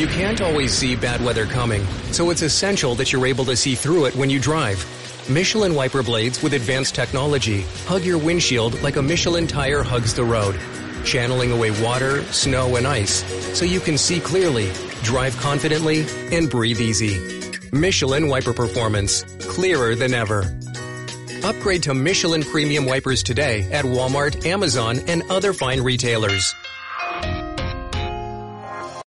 You can't always see bad weather coming, so it's essential that you're able to see through it when you drive. Michelin wiper blades with advanced technology hug your windshield like a Michelin tire hugs the road, channeling away water, snow, and ice so you can see clearly, drive confidently, and breathe easy. Michelin wiper performance, clearer than ever. Upgrade to Michelin premium wipers today at Walmart, Amazon, and other fine retailers.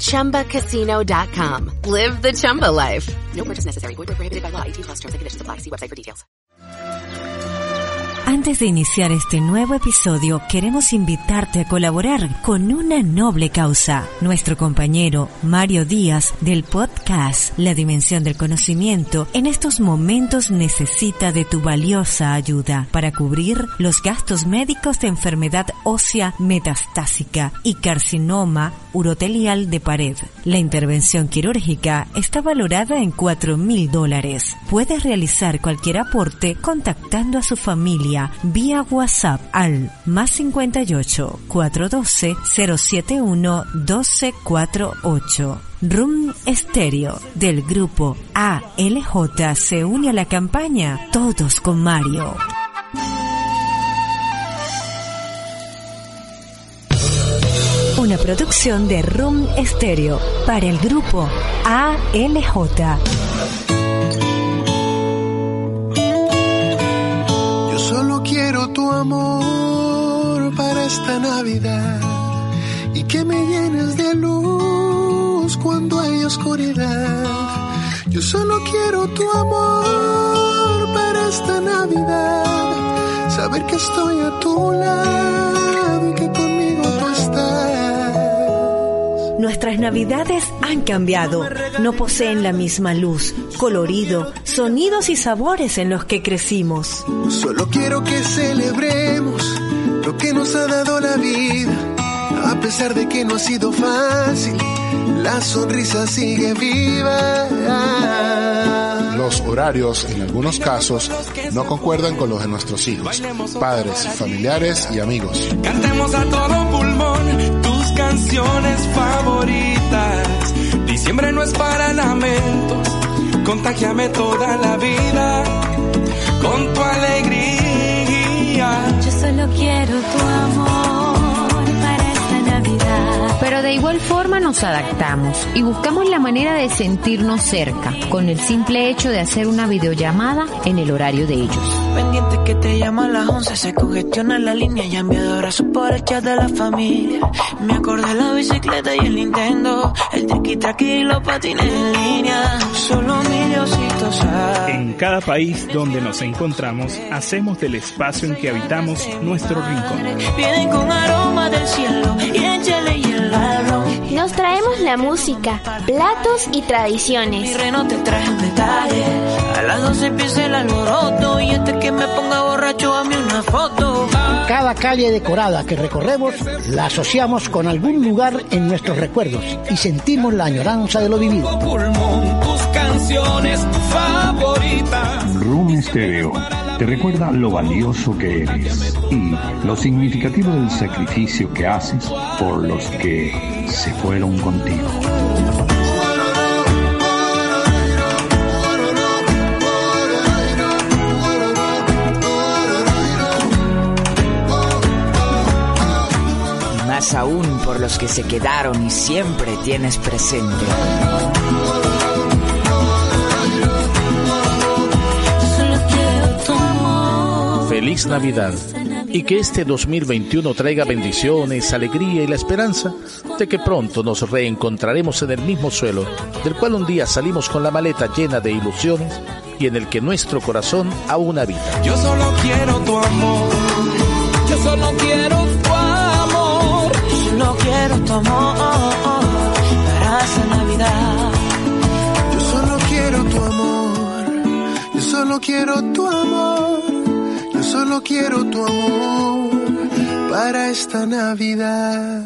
ChumbaCasino.com. Live the Chumba life. No purchase necessary. Void where prohibited by law. 18 plus terms and conditions apply. See website for details. Antes de iniciar este nuevo episodio, queremos invitarte a colaborar con una noble causa. Nuestro compañero Mario Díaz del podcast La Dimensión del Conocimiento en estos momentos necesita de tu valiosa ayuda para cubrir los gastos médicos de enfermedad ósea metastásica y carcinoma urotelial de pared. La intervención quirúrgica está valorada en 4 mil dólares. Puedes realizar cualquier aporte contactando a su familia vía WhatsApp al más 58 412 071 1248. Room Stereo del grupo ALJ se une a la campaña Todos con Mario. Una producción de Room Stereo para el grupo ALJ. Amor para esta Navidad y que me llenes de luz cuando hay oscuridad. Yo solo quiero tu amor para esta Navidad, saber que estoy a tu lado Nuestras navidades han cambiado, no poseen la misma luz, colorido, sonidos y sabores en los que crecimos. Solo quiero que celebremos lo que nos ha dado la vida. A pesar de que no ha sido fácil, la sonrisa sigue viva. Los horarios, en algunos casos, no concuerdan con los de nuestros hijos, padres, familiares y amigos. Cantemos a todo pulmón canciones favoritas. Diciembre no es para lamentos, contagiame toda la vida con tu alegría. Yo solo quiero tu amor. Pero de igual forma nos adaptamos y buscamos la manera de sentirnos cerca, con el simple hecho de hacer una videollamada en el horario de ellos. Pendiente que te llama a las 11, se congestiona la línea y enviado abrazos por el chat de la familia. Me acordé la bicicleta y el Nintendo, el triqui traqui y los patines en línea. Solo mi Diosito sabe. En cada país donde nos encontramos, hacemos del espacio en que habitamos nuestro rincón. Vienen con aroma del cielo y échale hielo. Nos traemos la música, platos y Mi tradiciones. reno te traje un detalle. A las 12 empieza el alboroto y este que me ponga borracho a mí una foto. Cada calle decorada que recorremos la asociamos con algún lugar en nuestros recuerdos y sentimos la añoranza de lo vivido. Pulmón tus canciones favoritas. Room Stereo te recuerda lo valioso que eres y lo significativo del sacrificio que haces por los que se fueron contigo. Más aún por los que se quedaron y siempre tienes presente. Feliz Navidad y que este 2021 traiga bendiciones, alegría y la esperanza de que pronto nos reencontraremos en el mismo suelo del cual un día salimos con la maleta llena de ilusiones y en el que nuestro corazón aún habita. Yo solo quiero tu amor. Yo solo quiero tu amor. Solo quiero tu amor para esta Navidad. Yo solo quiero tu amor, yo solo quiero tu amor solo quiero tu amor para esta Navidad.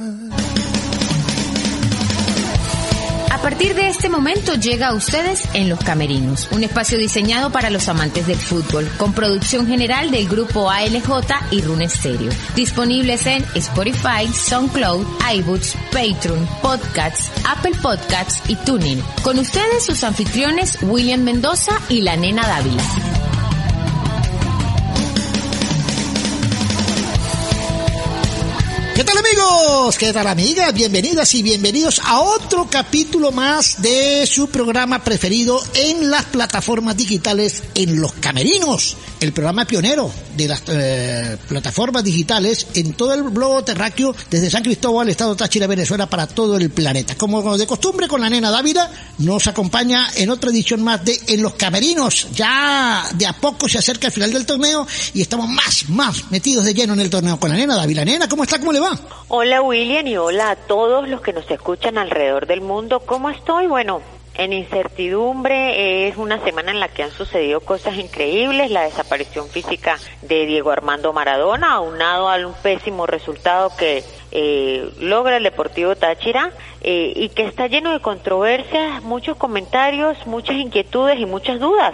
A partir de este momento llega a ustedes en Los Camerinos, un espacio diseñado para los amantes del fútbol, con producción general del grupo ALJ y Rune Stereo. Disponibles en Spotify, SoundCloud, iBooks, Patreon, Podcasts, Apple Podcasts y Tuning. Con ustedes sus anfitriones William Mendoza y la nena Dávila. Amigos? ¿Qué tal amigas? Bienvenidas y bienvenidos a otro capítulo más de su programa preferido en las plataformas digitales en los camerinos. El programa pionero de las eh, plataformas digitales en todo el globo terráqueo desde San Cristóbal, Estado Táchira, Venezuela para todo el planeta. Como de costumbre con la nena Dávila nos acompaña en otra edición más de En los camerinos. Ya de a poco se acerca el final del torneo y estamos más, más metidos de lleno en el torneo con la nena Dávila. Nena, ¿cómo está? ¿Cómo le va? Hola William y hola a todos los que nos escuchan alrededor del mundo. ¿Cómo estoy? Bueno, en incertidumbre es una semana en la que han sucedido cosas increíbles, la desaparición física de Diego Armando Maradona, aunado a un pésimo resultado que eh, logra el Deportivo Táchira eh, y que está lleno de controversias, muchos comentarios, muchas inquietudes y muchas dudas.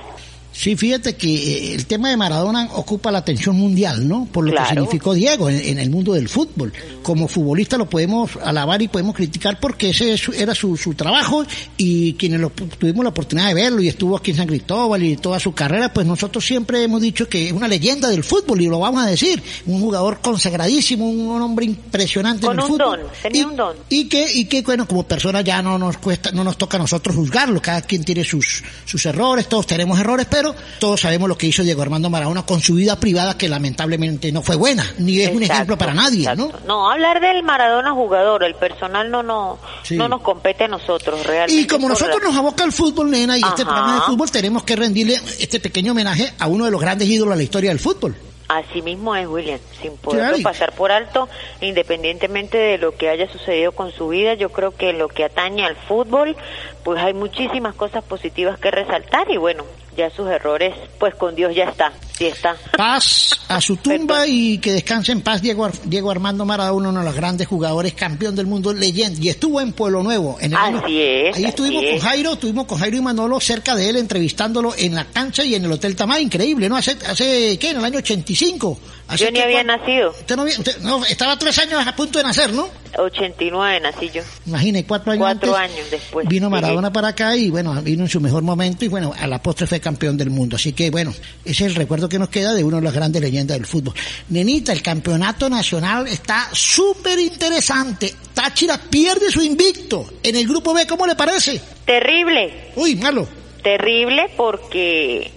Sí, fíjate que eh, el tema de Maradona ocupa la atención mundial, ¿no? Por lo que significó Diego en, en, el mundo del fútbol. Como futbolista lo podemos alabar y podemos criticar porque ese era su, su trabajo y quienes lo, tuvimos la oportunidad de verlo y estuvo aquí en San Cristóbal y toda su carrera, pues nosotros siempre hemos dicho que es una leyenda del fútbol y lo vamos a decir. Un jugador consagradísimo, un hombre impresionante Con en el un fútbol. don, tenía y, un don. Y que, y que, bueno, como persona ya no nos cuesta, no nos toca a nosotros juzgarlo. Cada quien tiene sus, sus errores, todos tenemos errores, pero todos sabemos lo que hizo Diego Armando Maradona con su vida privada que lamentablemente no fue buena, ni es un ejemplo para nadie, ¿no? No, hablar del Maradona jugador, el personal no, no, Sí. no nos compete a nosotros realmente. Y como nosotros la- nos aboca el fútbol, nena, y este programa de fútbol, tenemos que rendirle este pequeño homenaje a uno de los grandes ídolos de la historia del fútbol. Así mismo es, William, sin poderlo Claro, pasar por alto, independientemente de lo que haya sucedido con su vida, yo creo que lo que atañe al fútbol, pues hay muchísimas cosas positivas que resaltar y bueno, ya sus errores, pues con Dios ya está, sí está. Paz a su tumba y que descanse en paz Diego, Ar- Diego Armando Maradona, uno de los grandes jugadores, campeón del mundo, leyenda, y estuvo en Pueblo Nuevo. En el Así año- es, Ahí así estuvimos con es. Jairo, estuvimos con Jairo y Manolo cerca de él, entrevistándolo en la cancha y en el Hotel Tamay, increíble, ¿no? Hace, hace ¿qué? En el año 85. Yo ni había nacido, Usted no, había- usted- no, estaba tres años a punto de nacer, ¿no? 89 nací yo, Imagine, cuatro años cuatro antes. años después. Vino Sí, Maradona para acá y bueno, vino en su mejor momento y bueno, a la postre fue campeón del mundo. Así que bueno, ese es el recuerdo que nos queda de uno de las grandes leyendas del fútbol. Nenita, el campeonato nacional está súper interesante. Táchira pierde su invicto en el grupo B, ¿cómo le parece? Terrible. Uy, malo. Terrible porque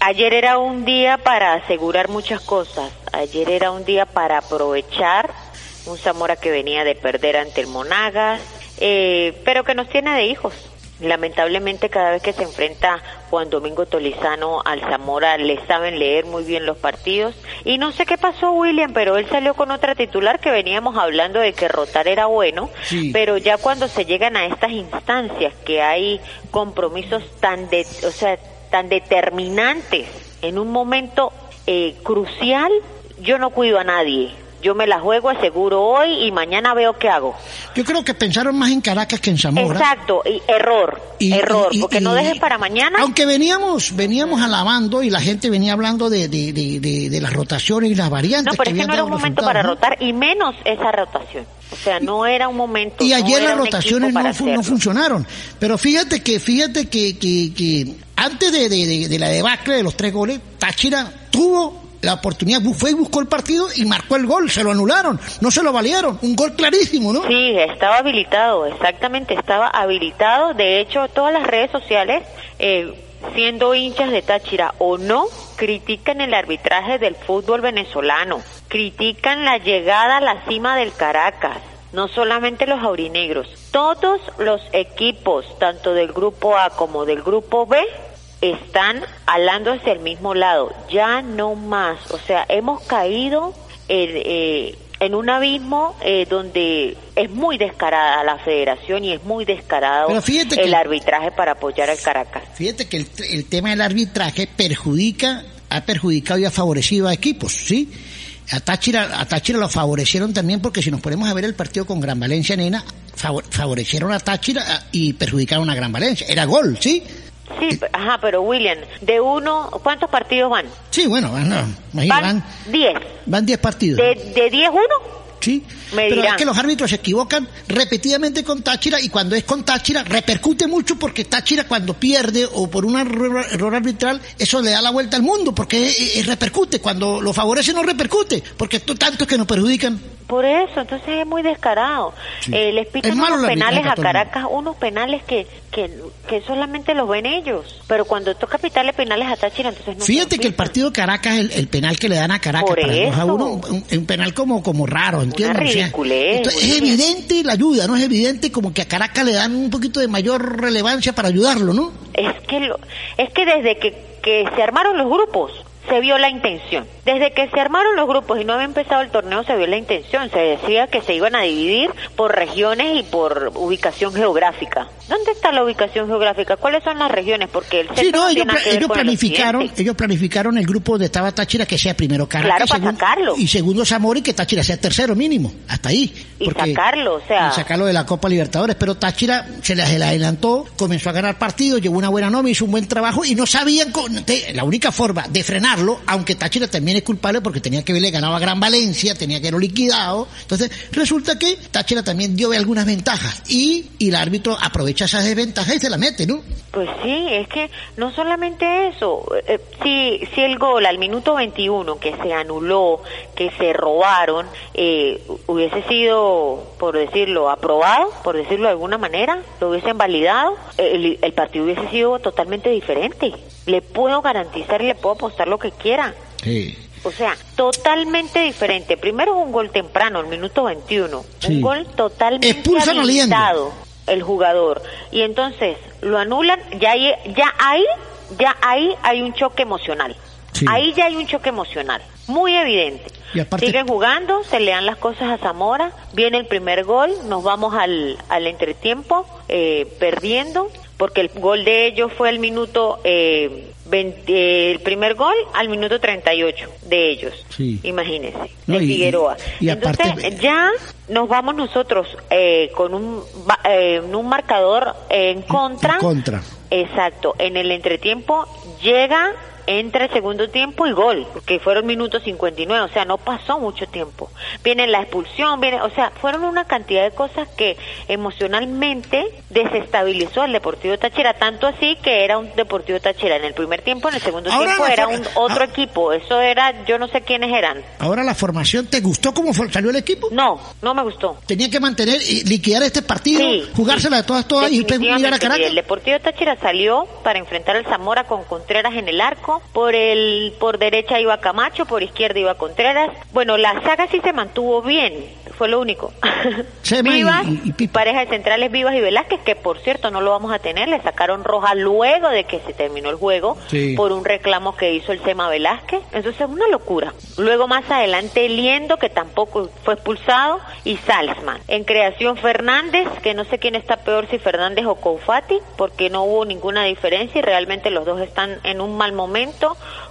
ayer era un día para asegurar muchas cosas. Ayer era un día para aprovechar un Zamora que venía de perder ante el Monagas, eh, pero que nos tiene de hijos. Lamentablemente cada vez que se enfrenta Juan Domingo Tolizano al Zamora le saben leer muy bien los partidos y no sé qué pasó William, pero él salió con otra titular que veníamos hablando de que rotar era bueno, Sí. pero ya cuando se llegan a estas instancias que hay compromisos tan de, o sea, tan determinantes en un momento eh, crucial, yo no cuido a nadie. Yo me la juego, aseguro hoy y mañana veo qué hago. Yo creo que pensaron más en Caracas que en Zamora. Exacto, y error, Y- error, y- porque no dejes para mañana. Aunque veníamos, veníamos alabando y la gente venía hablando de, de, de, de- de las rotaciones y las variantes. No, pero es que no era un momento para ¿no? rotar y menos esa rotación. O sea, no era un momento. Y ayer las rotaciones no, fu- no funcionaron. Pero fíjate que, fíjate que, que, que antes de, de, de- de la debacle de los tres goles, Táchira tuvo la oportunidad, fue y buscó el partido y marcó el gol, se lo anularon, no se lo valieron, un gol clarísimo, ¿no? Sí, estaba habilitado, exactamente, estaba habilitado. De hecho, todas las redes sociales, eh, siendo hinchas de Táchira o no, critican el arbitraje del fútbol venezolano, critican la llegada a la cima del Caracas. No solamente los aurinegros, todos los equipos, tanto del grupo A como del grupo B, están alando hacia el mismo lado. Ya no más. O sea, hemos caído en, eh, en un abismo eh, donde es muy descarada la federación y es muy descarado fíjate el que- arbitraje para apoyar al Caracas. Fíjate que el, el tema del arbitraje perjudica ha perjudicado y ha favorecido a equipos, ¿sí? A Táchira, a Táchira lo favorecieron también porque si nos ponemos a ver el partido con Gran Valencia, nena, favor- favorecieron a Táchira ah, y perjudicaron a Gran Valencia. Era gol, ¿sí? Sí, ajá, pero William, de uno, ¿cuántos partidos van? Sí, bueno, van, no, Van van, 10. van 10 partidos. ¿De, de 10 uno? Sí, Me pero dirán. es que los árbitros se equivocan repetidamente con Táchira y cuando es con Táchira repercute mucho porque Táchira cuando pierde o por un error, error arbitral eso le da la vuelta al mundo porque eh, eh, repercute, cuando lo favorece no repercute porque esto tanto es que nos perjudican. Por eso, entonces es muy descarado. Sí. Eh, les Es pitan unos penales a Caracas, unos penales que, que, que solamente los ven ellos. Pero cuando toca pitarle penales a Táchira, entonces no Fíjate que el partido Caracas, el, el penal que le dan a Caracas Por para el 2 a eso. 1, un, un penal como, como raro, ¿entiendes? Ridiculez, esto es evidente la ayuda, ¿no? Es evidente como que a Caracas le dan un poquito de mayor relevancia para ayudarlo, ¿no? Es que, lo, es que desde que, que se armaron los grupos, se vio la intención. Desde que se armaron los grupos y no había empezado el torneo, se vio la intención. Se decía que se iban a dividir por regiones y por ubicación geográfica. ¿Dónde está la ubicación geográfica? ¿Cuáles son las regiones? Porque el Sí, no, ellos, el planificaron, occidente. ellos planificaron el grupo de estaba Táchira que sea primero Caracas Claro, para segundo- sacarlo. y segundo Zamora y que Táchira sea tercero mínimo, hasta ahí. Y sacarlo, o sea- y sacarlo de la Copa Libertadores, pero Táchira se les adelantó, comenzó a ganar partidos, llevó una buena nómina, hizo un buen trabajo y no sabían, con- la única forma de aunque Táchira también es culpable porque tenía que haberle ganado a Gran Valencia, tenía que haberlo liquidado, entonces resulta que Táchira también dio algunas ventajas y, y el árbitro aprovecha esas desventajas y se la mete, ¿no? Pues sí, es que no solamente eso, eh, si, si el gol al minuto 21 que se anuló, que se robaron, eh, hubiese sido, por decirlo, aprobado, por decirlo de alguna manera, lo hubiesen validado, el, el partido hubiese sido totalmente diferente. Le puedo garantizar y le puedo apostar lo que quiera. Sí. O sea, totalmente diferente. Primero es un gol temprano, el minuto 21. Sí. Un gol totalmente Expulsan habilitado el jugador. Y entonces lo anulan, ya, ahí- ya ahí, ya ahí hay un choque emocional. Sí. Ahí ya hay un choque emocional, muy evidente. Y aparte- Siguen jugando, se le dan las cosas a Zamora, viene el primer gol, nos vamos al, al entretiempo eh, perdiendo, porque el gol de ellos fue el minuto, eh, 20 eh, el primer gol al minuto 38 de ellos, Sí. imagínense, No, de y- Figueroa. y Entonces aparte- ya nos vamos nosotros eh, con un, eh, un marcador en contra. En contra. Exacto, en el entretiempo llega, entra el segundo tiempo y gol, que fueron minutos 59, o sea, no pasó mucho tiempo. Viene la expulsión, viene, o sea, fueron una cantidad de cosas que emocionalmente desestabilizó al Deportivo Táchira, tanto así que era un Deportivo Táchira en el primer tiempo, en el segundo Ahora tiempo era un otro ah. equipo, eso era, yo no sé quiénes eran. Ahora la formación, ¿te gustó cómo salió el equipo? No, no me gustó. Tenía que mantener y liquidar este partido, Sí, jugársela de todas, todas y después mirar a Caracas. El Deportivo Táchira salió para enfrentar al Zamora con Contreras en el arco. Por el por derecha iba Camacho, por izquierda iba Contreras. Bueno, la saga sí se mantuvo bien, fue lo único. Sema y- Vivas, y- pareja de centrales Vivas y Velázquez, que por cierto no lo vamos a tener, le sacaron roja luego de que se terminó el juego Sí. por un reclamo que hizo el Sema Velázquez. Entonces es una locura. Luego más adelante Liendo, que tampoco fue expulsado, y Salzman. En creación Fernández, que no sé quién está peor, si Fernández o Koufati, porque no hubo ninguna diferencia y realmente los dos están en un mal momento.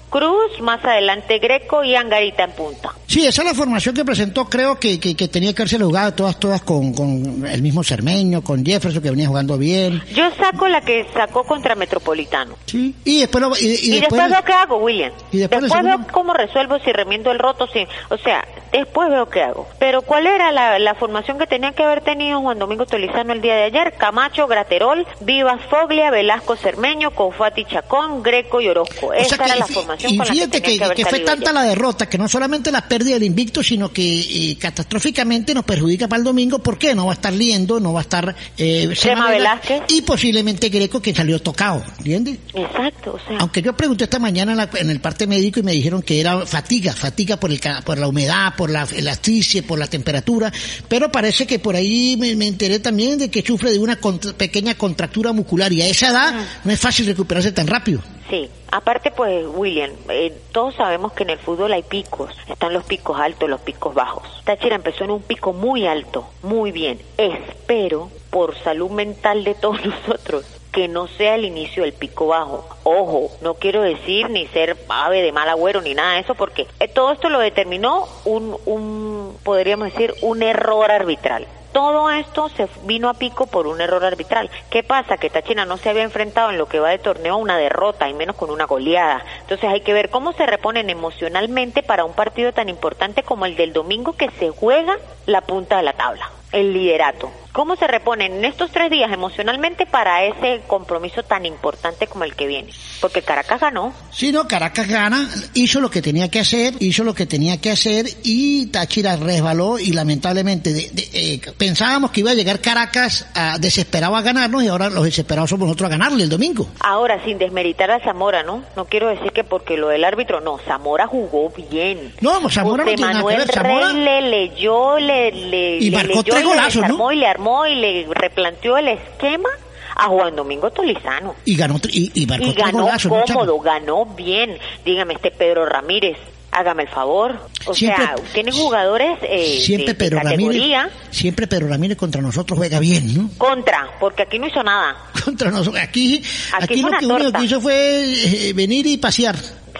Cruz, más adelante Greco y Angarita en punta. Sí, esa es la formación que presentó, creo que, que, que tenía que haberse jugado todas, todas con, con el mismo Cermeño, con Jefferson, que venía jugando bien. Yo saco la que sacó contra Metropolitano. Sí. Y después, lo- y, y Y, después, después, veo qué hago, William. y después veo cómo resuelvo si remiendo el roto, si, o sea, después veo qué hago. Pero ¿cuál era la, la formación que tenía que haber tenido Juan Domingo Tolizano el día de ayer? Camacho, Graterol, Vivas Foglia, Velasco Cermeño, Confati Chacón, Greco y Orozco. O Esa que- era la formación y con la que tenía que, que, que fue tanta ayer. la derrota que no solamente la pérdida del invicto, sino que eh, catastróficamente nos perjudica para el domingo. ¿Por qué? No va a estar Liendo, no va a estar eh, Sema Velázquez. y posiblemente Greco que salió tocado, ¿entiendes? Exacto, o sea, Aunque yo pregunté esta mañana en, la- en el parte médico y me dijeron que era fatiga, fatiga por, el, por la humedad, por la elasticia, por la temperatura, pero parece que por ahí me, me enteré también de que sufre de una contra- pequeña contractura muscular y a esa edad no es fácil recuperarse tan rápido. Sí, aparte pues William, eh, todos sabemos que en el fútbol hay picos, están los picos altos, los picos bajos. Táchira empezó en un pico muy alto, muy bien. Espero, por salud mental de todos nosotros, que no sea el inicio del pico bajo. Ojo, no quiero decir ni ser ave de mal agüero ni nada de eso, porque eh, todo esto lo determinó un, un podríamos decir, un error arbitral. Todo esto se vino a pico por un error arbitral. ¿Qué pasa? Que Táchira no se había enfrentado en lo que va de torneo a una derrota y menos con una goleada. Entonces hay que ver cómo se reponen emocionalmente para un partido tan importante como el del domingo que se juega la punta de la tabla, el liderato. ¿Cómo se reponen en estos tres días emocionalmente para ese compromiso tan importante como el que viene? Porque Caracas ganó. Sí, no, Caracas gana, hizo lo que tenía que hacer, hizo lo que tenía que hacer y Táchira resbaló y lamentablemente de- de- eh, pensábamos que iba a llegar Caracas a, desesperado a ganarnos y ahora los desesperados somos nosotros a ganarle el domingo. Ahora, sin desmeritar a Zamora, ¿no? No quiero decir que porque lo del árbitro, no, Zamora jugó bien. No, Zamora no tiene nada que Manuel ver, Zamora- Rey le leyó, le, le, Y le marcó leyó tres y le golazos, ¿no? desarmó y le armó y le replanteó el esquema a Juan Domingo Tolizano. Y ganó y, y Y ganó cómodo, ganó bien. Dígame, este Pedro Ramírez, hágame el favor. O Siempre- sea, tiene jugadores eh, Siempre de, de Pedro categoría Ramírez, siempre Pedro Ramírez contra nosotros juega bien, ¿no? contra, porque aquí no hizo nada. Contra nosotros, aquí, Aquí aquí, lo que único torta. que hizo fue eh, venir y pasear.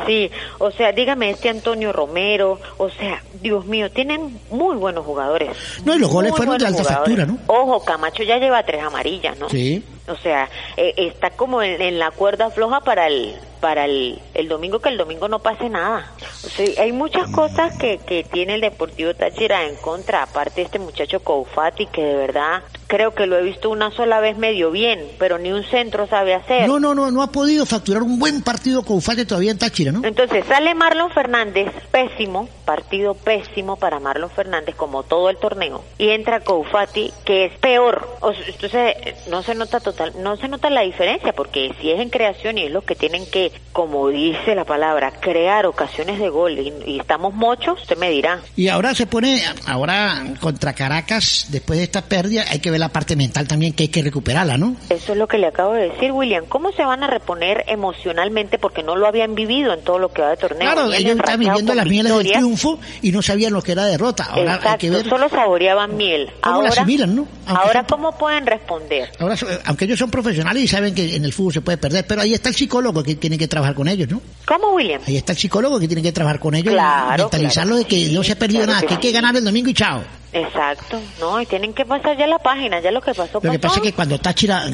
Sí, o sea, dígame, este Antonio Romero, o sea, Dios mío, tienen muy buenos jugadores. No, y los goles Muy fueron de alta jugadores. factura, ¿no? Ojo, Camacho ya lleva tres amarillas, ¿no? Sí. O sea, eh, está como en, en la cuerda floja para el para el, el domingo, que el domingo no pase nada. O sea, hay muchas cosas que, que tiene el Deportivo Táchira en contra, aparte de este muchacho Koufati, que de verdad creo que lo he visto una sola vez medio bien, pero ni un centro sabe hacer. No, no, no, no ha podido facturar un buen partido con Ufate todavía en Táchira, ¿no? Entonces sale Marlon Fernández, pésimo, partido pésimo para Marlon Fernández como todo el torneo, y entra Koufati, que es peor. O sea, entonces no se nota total, no se nota la diferencia, porque si es en creación y es lo que tienen que, como dice la palabra, crear ocasiones de gol y, y estamos mochos, usted me dirá. Y ahora se pone, ahora contra Caracas, después de esta pérdida, hay que ver la parte mental también que hay que recuperarla, ¿no? Eso es lo que le acabo de decir, William. ¿Cómo se van a reponer emocionalmente porque no lo habían vivido en todo lo que va de torneo? Claro, Vienen ellos están rachados viviendo las mieles del triunfo y no sabían lo que era derrota. Ahora Exacto, hay que ver solo saboreaban miel. cómo ahora, la asimilan, ¿no? Aunque ahora ¿cómo pueden responder? Ahora, so- ellos son profesionales y saben que en el fútbol se puede perder, pero ahí está el psicólogo que tiene que trabajar con ellos, ¿no? ¿Cómo, William? Ahí está el psicólogo que tiene que trabajar con ellos Claro, y mentalizarlo de que no se ha perdido claro nada, que hay que ganar el domingo y chao. Exacto, no, y tienen que pasar ya la página, ya lo que pasó, Lo que pasa es que cuando Táchira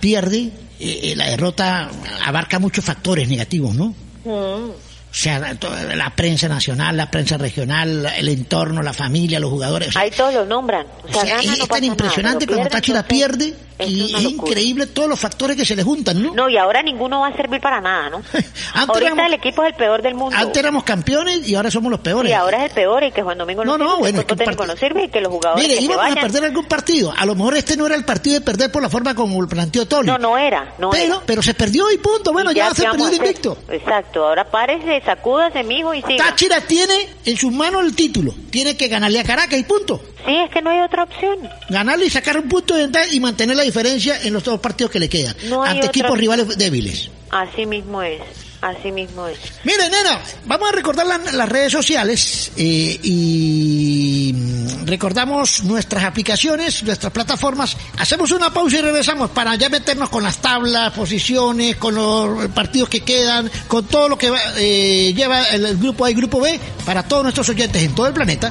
pierde, eh, eh, la derrota abarca muchos factores negativos, ¿no? Mm. O sea, la, prensa nacional, la prensa regional, el entorno, la familia, los jugadores. o sea, Ahí todos lo nombran. O sea, o sea, gana, es, no es pasa tan impresionante cuando Táchira pierde y es increíble todos los factores que se le juntan, ¿no? No, y ahora ninguno va a servir para nada, ¿no? Ahorita éramos- el equipo es el peor del mundo. Antes éramos campeones y ahora somos los peores. Y ahora es el peor y que Juan Domingo no, No, no, sirve, bueno, que el técnico no sirve y que los jugadores Mire, que se íbamos a perder algún partido. A lo mejor este no era el partido de perder por la forma como lo planteó Tony. No, no era, no pero, era. pero se perdió y punto. Bueno, Y ya, ¿qué se perdió el invicto. Exacto, ahora párese, sacúdase, mijo, y siga. Táchira tiene en sus manos el título. Tiene que ganarle a Caracas y punto. Sí, es que no hay otra opción. Ganarle y sacar un punto de y mantener la diferencia en los dos partidos que le quedan. No ante otra equipos rivales débiles. Así mismo es, así mismo es. Miren, nena, vamos a recordar la- las redes sociales eh, y recordamos nuestras aplicaciones, nuestras plataformas. Hacemos una pausa y regresamos para ya meternos con las tablas, posiciones, con los partidos que quedan, con todo lo que va- eh, lleva el, el grupo A y grupo B para todos nuestros oyentes en todo el planeta.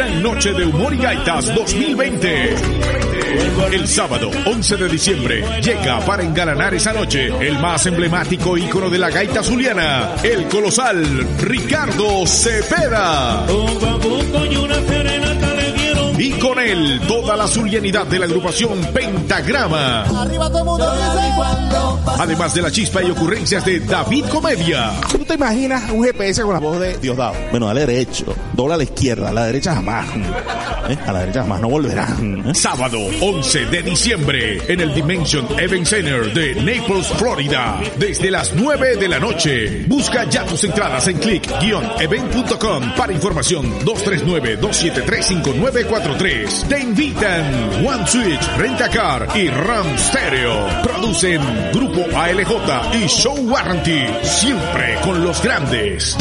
Gran Noche de Humor y Gaitas 2020. El sábado 11 de diciembre llega para engalanar esa noche el más emblemático ícono de la gaita zuliana, el colosal Ricardo Cepeda. Y con él toda la zulianidad de la agrupación Pentagrama. Arriba todo el mundo dice. Además de la chispa y ocurrencias de David Comedia. te imaginas un GPS con la voz de Diosdado? Bueno, dale derecho, dobla a la izquierda, a la derecha jamás. ¿Eh? A la derecha jamás, no volverán. ¿eh? Sábado 11 de diciembre en el Dimension Event Center de Naples, Florida. Desde las 9 de la noche. Busca ya tus entradas en click-event.com para información 239-273-5943. Te invitan One Switch, Rentacar y Ram Stereo. Producen Grupo ALJ y Show Warranty. Siempre con los grandes.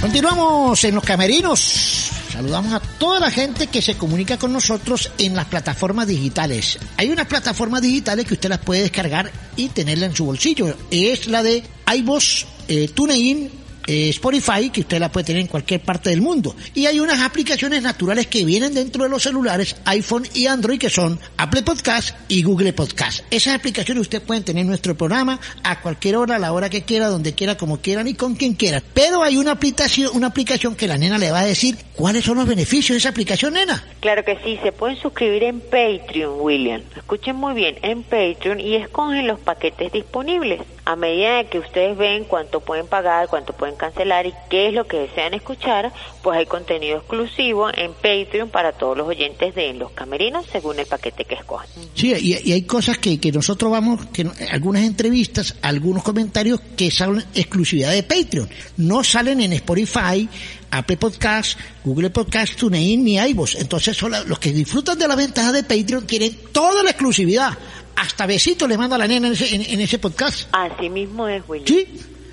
Continuamos en los camerinos. Saludamos a toda la gente que se comunica con nosotros en las plataformas digitales. Hay unas plataformas digitales que usted las puede descargar y tenerla en su bolsillo. Es la de iVoox, eh, TuneIn, eh, Spotify, que usted la puede tener en cualquier parte del mundo. Y hay unas aplicaciones naturales que vienen dentro de los celulares iPhone y Android, que son Apple Podcast y Google Podcast. Esas aplicaciones usted puede tener nuestro programa a cualquier hora, a la hora que quiera, donde quiera, como quieran y con quien quiera. Pero hay una aplicación, una aplicación que la nena le va a decir cuáles son los beneficios de esa aplicación, nena. Claro que sí, se pueden suscribir en Patreon, William. Escuchen muy bien, en Patreon y escogen los paquetes disponibles. A medida que ustedes ven cuánto pueden pagar, cuánto pueden cancelar y qué es lo que desean escuchar, pues hay contenido exclusivo en Patreon para todos los oyentes de Los Camerinos según el paquete que escojan. Sí, y, hay cosas que, que nosotros vamos, que algunas entrevistas, algunos comentarios que son exclusividad de Patreon. No salen en Spotify, Apple Podcast, Google Podcast, TuneIn ni iVoox. Entonces son los que disfrutan de la ventaja de Patreon tienen toda la exclusividad. Hasta besito le manda a la nena en ese, en- en ese podcast. Así mismo es, William. ¿Sí?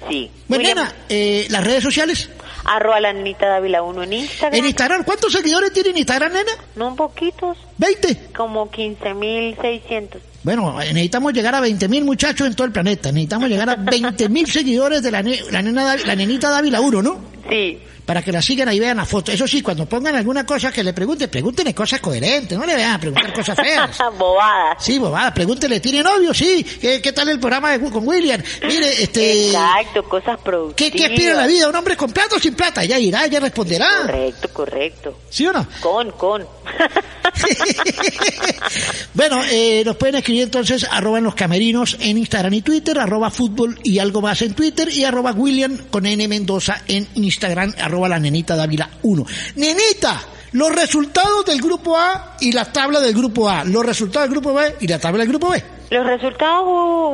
Sí. Bueno, William, nena, eh, las redes sociales. Arroba la Anita Dávila 1 en Instagram. En Instagram, ¿cuántos seguidores tiene en Instagram, nena? No poquitos. ¿20? Como 15.600. Bueno, necesitamos llegar a 20 mil muchachos en todo el planeta. Necesitamos llegar a 20 mil seguidores de la, ne- la, nena, la nenita Dávila 1, ¿no? Sí. Para que la sigan ahí vean la foto. Eso sí, cuando pongan alguna cosa que le pregunten, pregúntenle cosas coherentes. No le vean a preguntar cosas feas. Bobadas. Sí, bobadas. Pregúntele, ¿tiene novio? Sí. ¿Qué, qué tal el programa de, con William? Mire, este... Exacto, cosas productivas. ¿Qué, ¿Qué aspira la vida? ¿Un hombre con plata o sin plata? Ya irá, ya responderá. Correcto, correcto. ¿Sí o no? Con, con. Bueno, eh, nos pueden escribir entonces arroba en los camerinos en Instagram y Twitter, arroba fútbol y algo más en Twitter y arroba William con N Mendoza en Instagram, arroba la nenita Dávila 1. Nenita, los resultados del grupo A y la tabla del grupo A, los resultados del grupo B y la tabla del grupo B. Los resultados,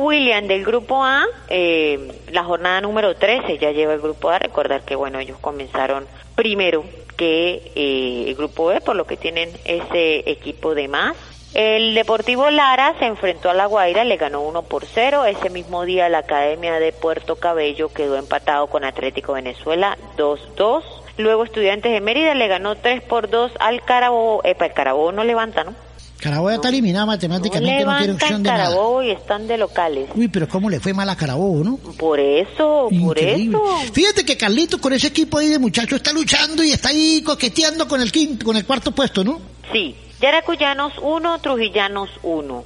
William, del grupo A, eh, la jornada número 13 ya lleva el grupo A. Recordar que, bueno, ellos comenzaron primero que eh, el grupo B, por lo que tienen ese equipo de más. El Deportivo Lara se enfrentó a La Guaira, le ganó 1 por 0. Ese mismo día la Academia de Puerto Cabello quedó empatado con Atlético Venezuela 2-2. Luego Estudiantes de Mérida le ganó 3 por 2 al Carabobo. Epa, el Carabobo no levanta, ¿no? Carabobo está eliminado matemáticamente, no, tiene levantan opción de nada. Carabobo y están de locales. Uy, pero cómo le fue mal a Carabobo, ¿no? Por eso, por Increíble. eso. Fíjate que Carlito con ese equipo ahí de muchachos está luchando y está ahí coqueteando con el quinto, con el cuarto puesto, ¿no? Sí, Yaracuyanos 1, Trujillanos 1.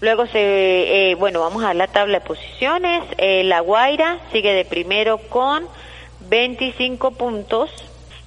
Luego se, eh, bueno, vamos a la tabla de posiciones. Eh, la Guaira sigue de primero con 25 puntos.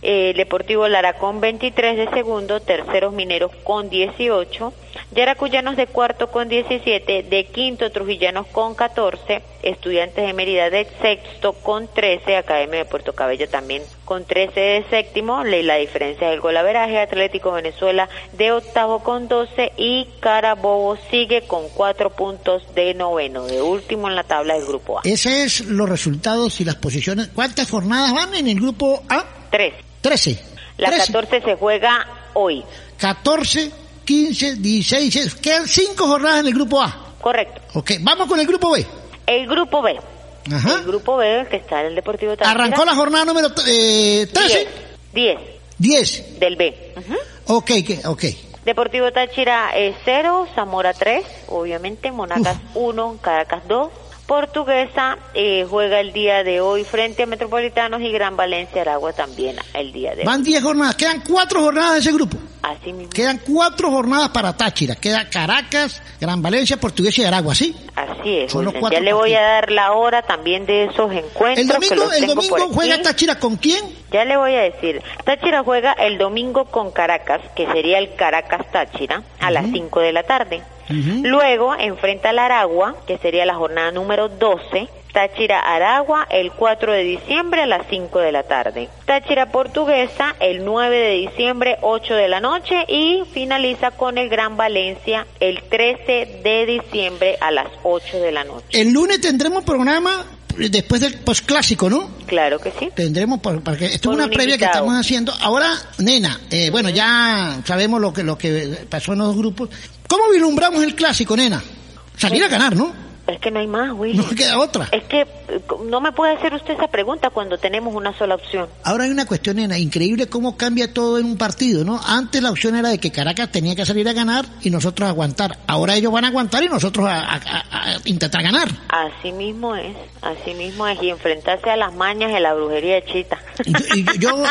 Eh, Deportivo Lara con 23 de segundo, terceros mineros con 18, Yaracuyanos de cuarto con 17, de quinto Trujillanos con 14, Estudiantes de Mérida de sexto con 13, Academia de Puerto Cabello también con 13 de séptimo, la diferencia del golaveraje, Atlético Venezuela de octavo con 12 y Carabobo sigue con 4 puntos de noveno, de último en la tabla del grupo A. Esos es los resultados y las posiciones. ¿Cuántas jornadas van en el grupo A? Tres. 13. La 13. 14 se juega hoy. 14, 15, 16, 16. Quedan 5 jornadas en el grupo A. Correcto. Ok, vamos con el grupo B. El grupo B. Ajá. El grupo B, que está en el Deportivo Táchira. Arrancó la jornada número eh, 13. 10. 10. Del B. Ujú. Ok, que- ok. Deportivo Táchira 0, Zamora 3, obviamente, Monacas 1, Caracas 2. Portuguesa eh, juega el día de hoy frente a Metropolitanos y Gran Valencia Aragua también el día de hoy. Van 10 jornadas. Quedan 4 jornadas de ese grupo. Así mismo. Quedan 4 jornadas para Táchira. Queda Caracas, Gran Valencia, Portuguesa y Aragua, ¿sí? Así es. Son los Wilson. cuatro ya le voy a dar la hora también de esos encuentros. El que domingo, los el tengo domingo por aquí. juega Táchira con quién? Ya le voy a decir. Táchira juega el domingo con Caracas, que sería el Caracas Táchira, a las 5 de la tarde. Luego enfrenta al Aragua, que sería la jornada número 12. Táchira Aragua el 4 de diciembre a las 5 de la tarde. Táchira Portuguesa el 9 de diciembre 8 de la noche y finaliza con el Gran Valencia el 13 de diciembre a las 8 de la noche. El lunes tendremos programa después del postclásico, ¿no? Claro que sí. Tendremos, por- porque esto es una un previa que estamos haciendo. Ahora, nena, eh, bueno, ya sabemos lo que, lo que pasó en los grupos. ¿Cómo vislumbramos el clásico, nena? Salir a ganar, ¿no? Es que no hay más, Willy. No queda otra. Es que no me puede hacer usted esa pregunta cuando tenemos una sola opción. Ahora hay una cuestión, nena, increíble cómo cambia todo en un partido, ¿no? Antes la opción era de que Caracas tenía que salir a ganar y nosotros aguantar. Ahora ellos van a aguantar y nosotros a, a- a- a intentar ganar. Así mismo es, así mismo es. Y enfrentarse a las mañas de la brujería de Chita. Y yo,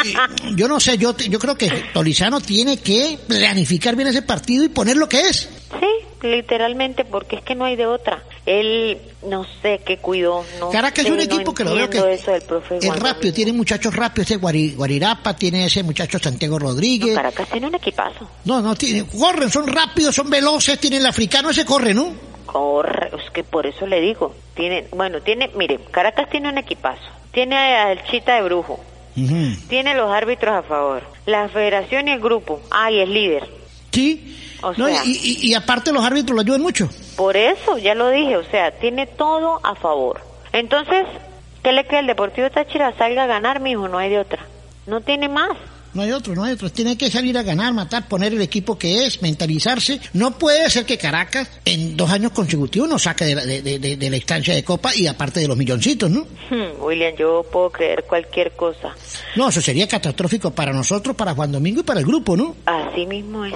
yo no sé, yo, yo creo que Tolizano tiene que planificar bien ese partido y poner lo que es. Sí, literalmente, porque es que no hay de otra. Él, no sé qué cuidó. No Caracas sé, es un no equipo que lo veo que eso del profe es rápido, tiene muchachos rápidos, ese Guari- Guarirapa, tiene ese muchacho Santiago Rodríguez. Caracas tiene un equipazo. No, no, tiene, corren, son rápidos, son veloces, tiene el africano, ese corre, ¿no? Corre, es que por eso le digo. Tiene, bueno, tiene, mire, Caracas tiene un equipazo. Tiene al Chita de Brujo. Tiene los árbitros a favor. La federación y el grupo. Ah, y es líder. Sí. O No, sea, y, y- y aparte los árbitros lo ayudan mucho. por eso, ya lo dije, o sea, tiene todo a favor. Entonces, ¿qué le queda al Deportivo Táchira? Salga a ganar, mijo, no hay de otra. No tiene más. No hay otro, no hay otro. Tiene que salir a ganar, matar, poner el equipo que es, mentalizarse. No puede ser que Caracas en dos años consecutivos nos saque de la, de- de la instancia de Copa y aparte de los milloncitos, ¿no? Hmm, William, yo puedo creer cualquier cosa. No, eso sería catastrófico para nosotros, para Juan Domingo y para el grupo, ¿no? Así mismo es.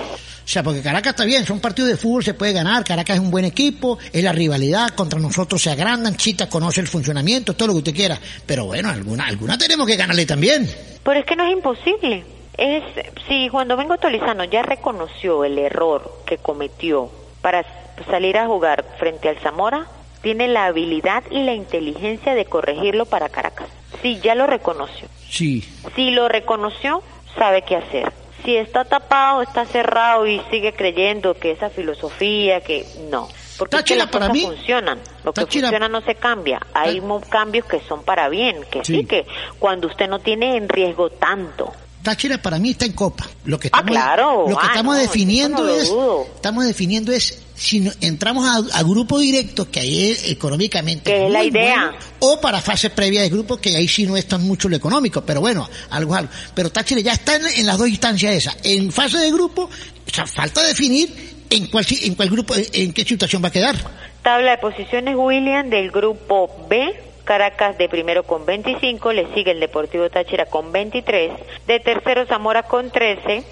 O sea, porque Caracas está bien, son partidos de fútbol, se puede ganar, Caracas es un buen equipo, es la rivalidad, contra nosotros se agrandan, Chita conoce el funcionamiento, todo lo que usted quiera. Pero bueno, alguna, alguna tenemos que ganarle también. Pero es que no es imposible. Es, si Juan Domingo Tolizano ya reconoció el error que cometió para salir a jugar frente al Zamora, tiene la habilidad y la inteligencia de corregirlo para Caracas. Si ya lo reconoció. Sí. Si lo reconoció, sabe qué hacer. Si está tapado, está cerrado y sigue creyendo que esa filosofía, que no. Porque es que las para cosas mí- funcionan. Lo que Táchira- funciona no se cambia. Hay cambios que son para bien, que sí. Sí. que cuando usted no tiene en riesgo tanto. Táchira para mí está en Copa. Lo que estamos, claro. lo que Ah, estamos no, definiendo eso no lo es, estamos definiendo es si no- entramos a, a grupo directo, que ahí es económicamente Que es la idea. bueno, o para fase previa de grupo, que ahí sí no es tan mucho lo económico, pero bueno, algo algo. Pero Táchira ya está en, en las dos instancias esas. En fase de grupo, o sea, falta definir en cuál, en cuál grupo, en qué situación va a quedar. Tabla de posiciones William del grupo B. Caracas de primero con 25, le sigue el Deportivo Táchira con 23, de tercero Zamora con 13,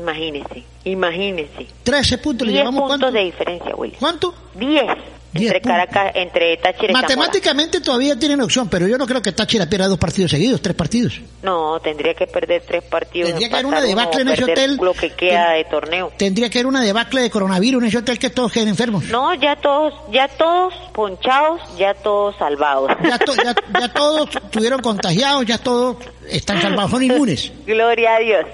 imagínese, imagínese. 13 puntos, le 10 llevamos puntos cuánto? de diferencia, William. ¿Cuánto? 10 entre Caracas, entre Táchira y Zamora. Matemáticamente todavía tienen opción, pero yo no creo que Táchira pierda dos partidos seguidos, tres partidos. No, tendría que perder tres partidos. Tendría que haber una debacle en ese hotel. Lo que queda de torneo. Tendría que haber una debacle de coronavirus en ese hotel que todos queden enfermos. No, ya todos, ya todos ponchados, ya todos salvados. Ya, to- ya, ya todos estuvieron contagiados, ya todos están salvados, son inmunes. Gloria a Dios.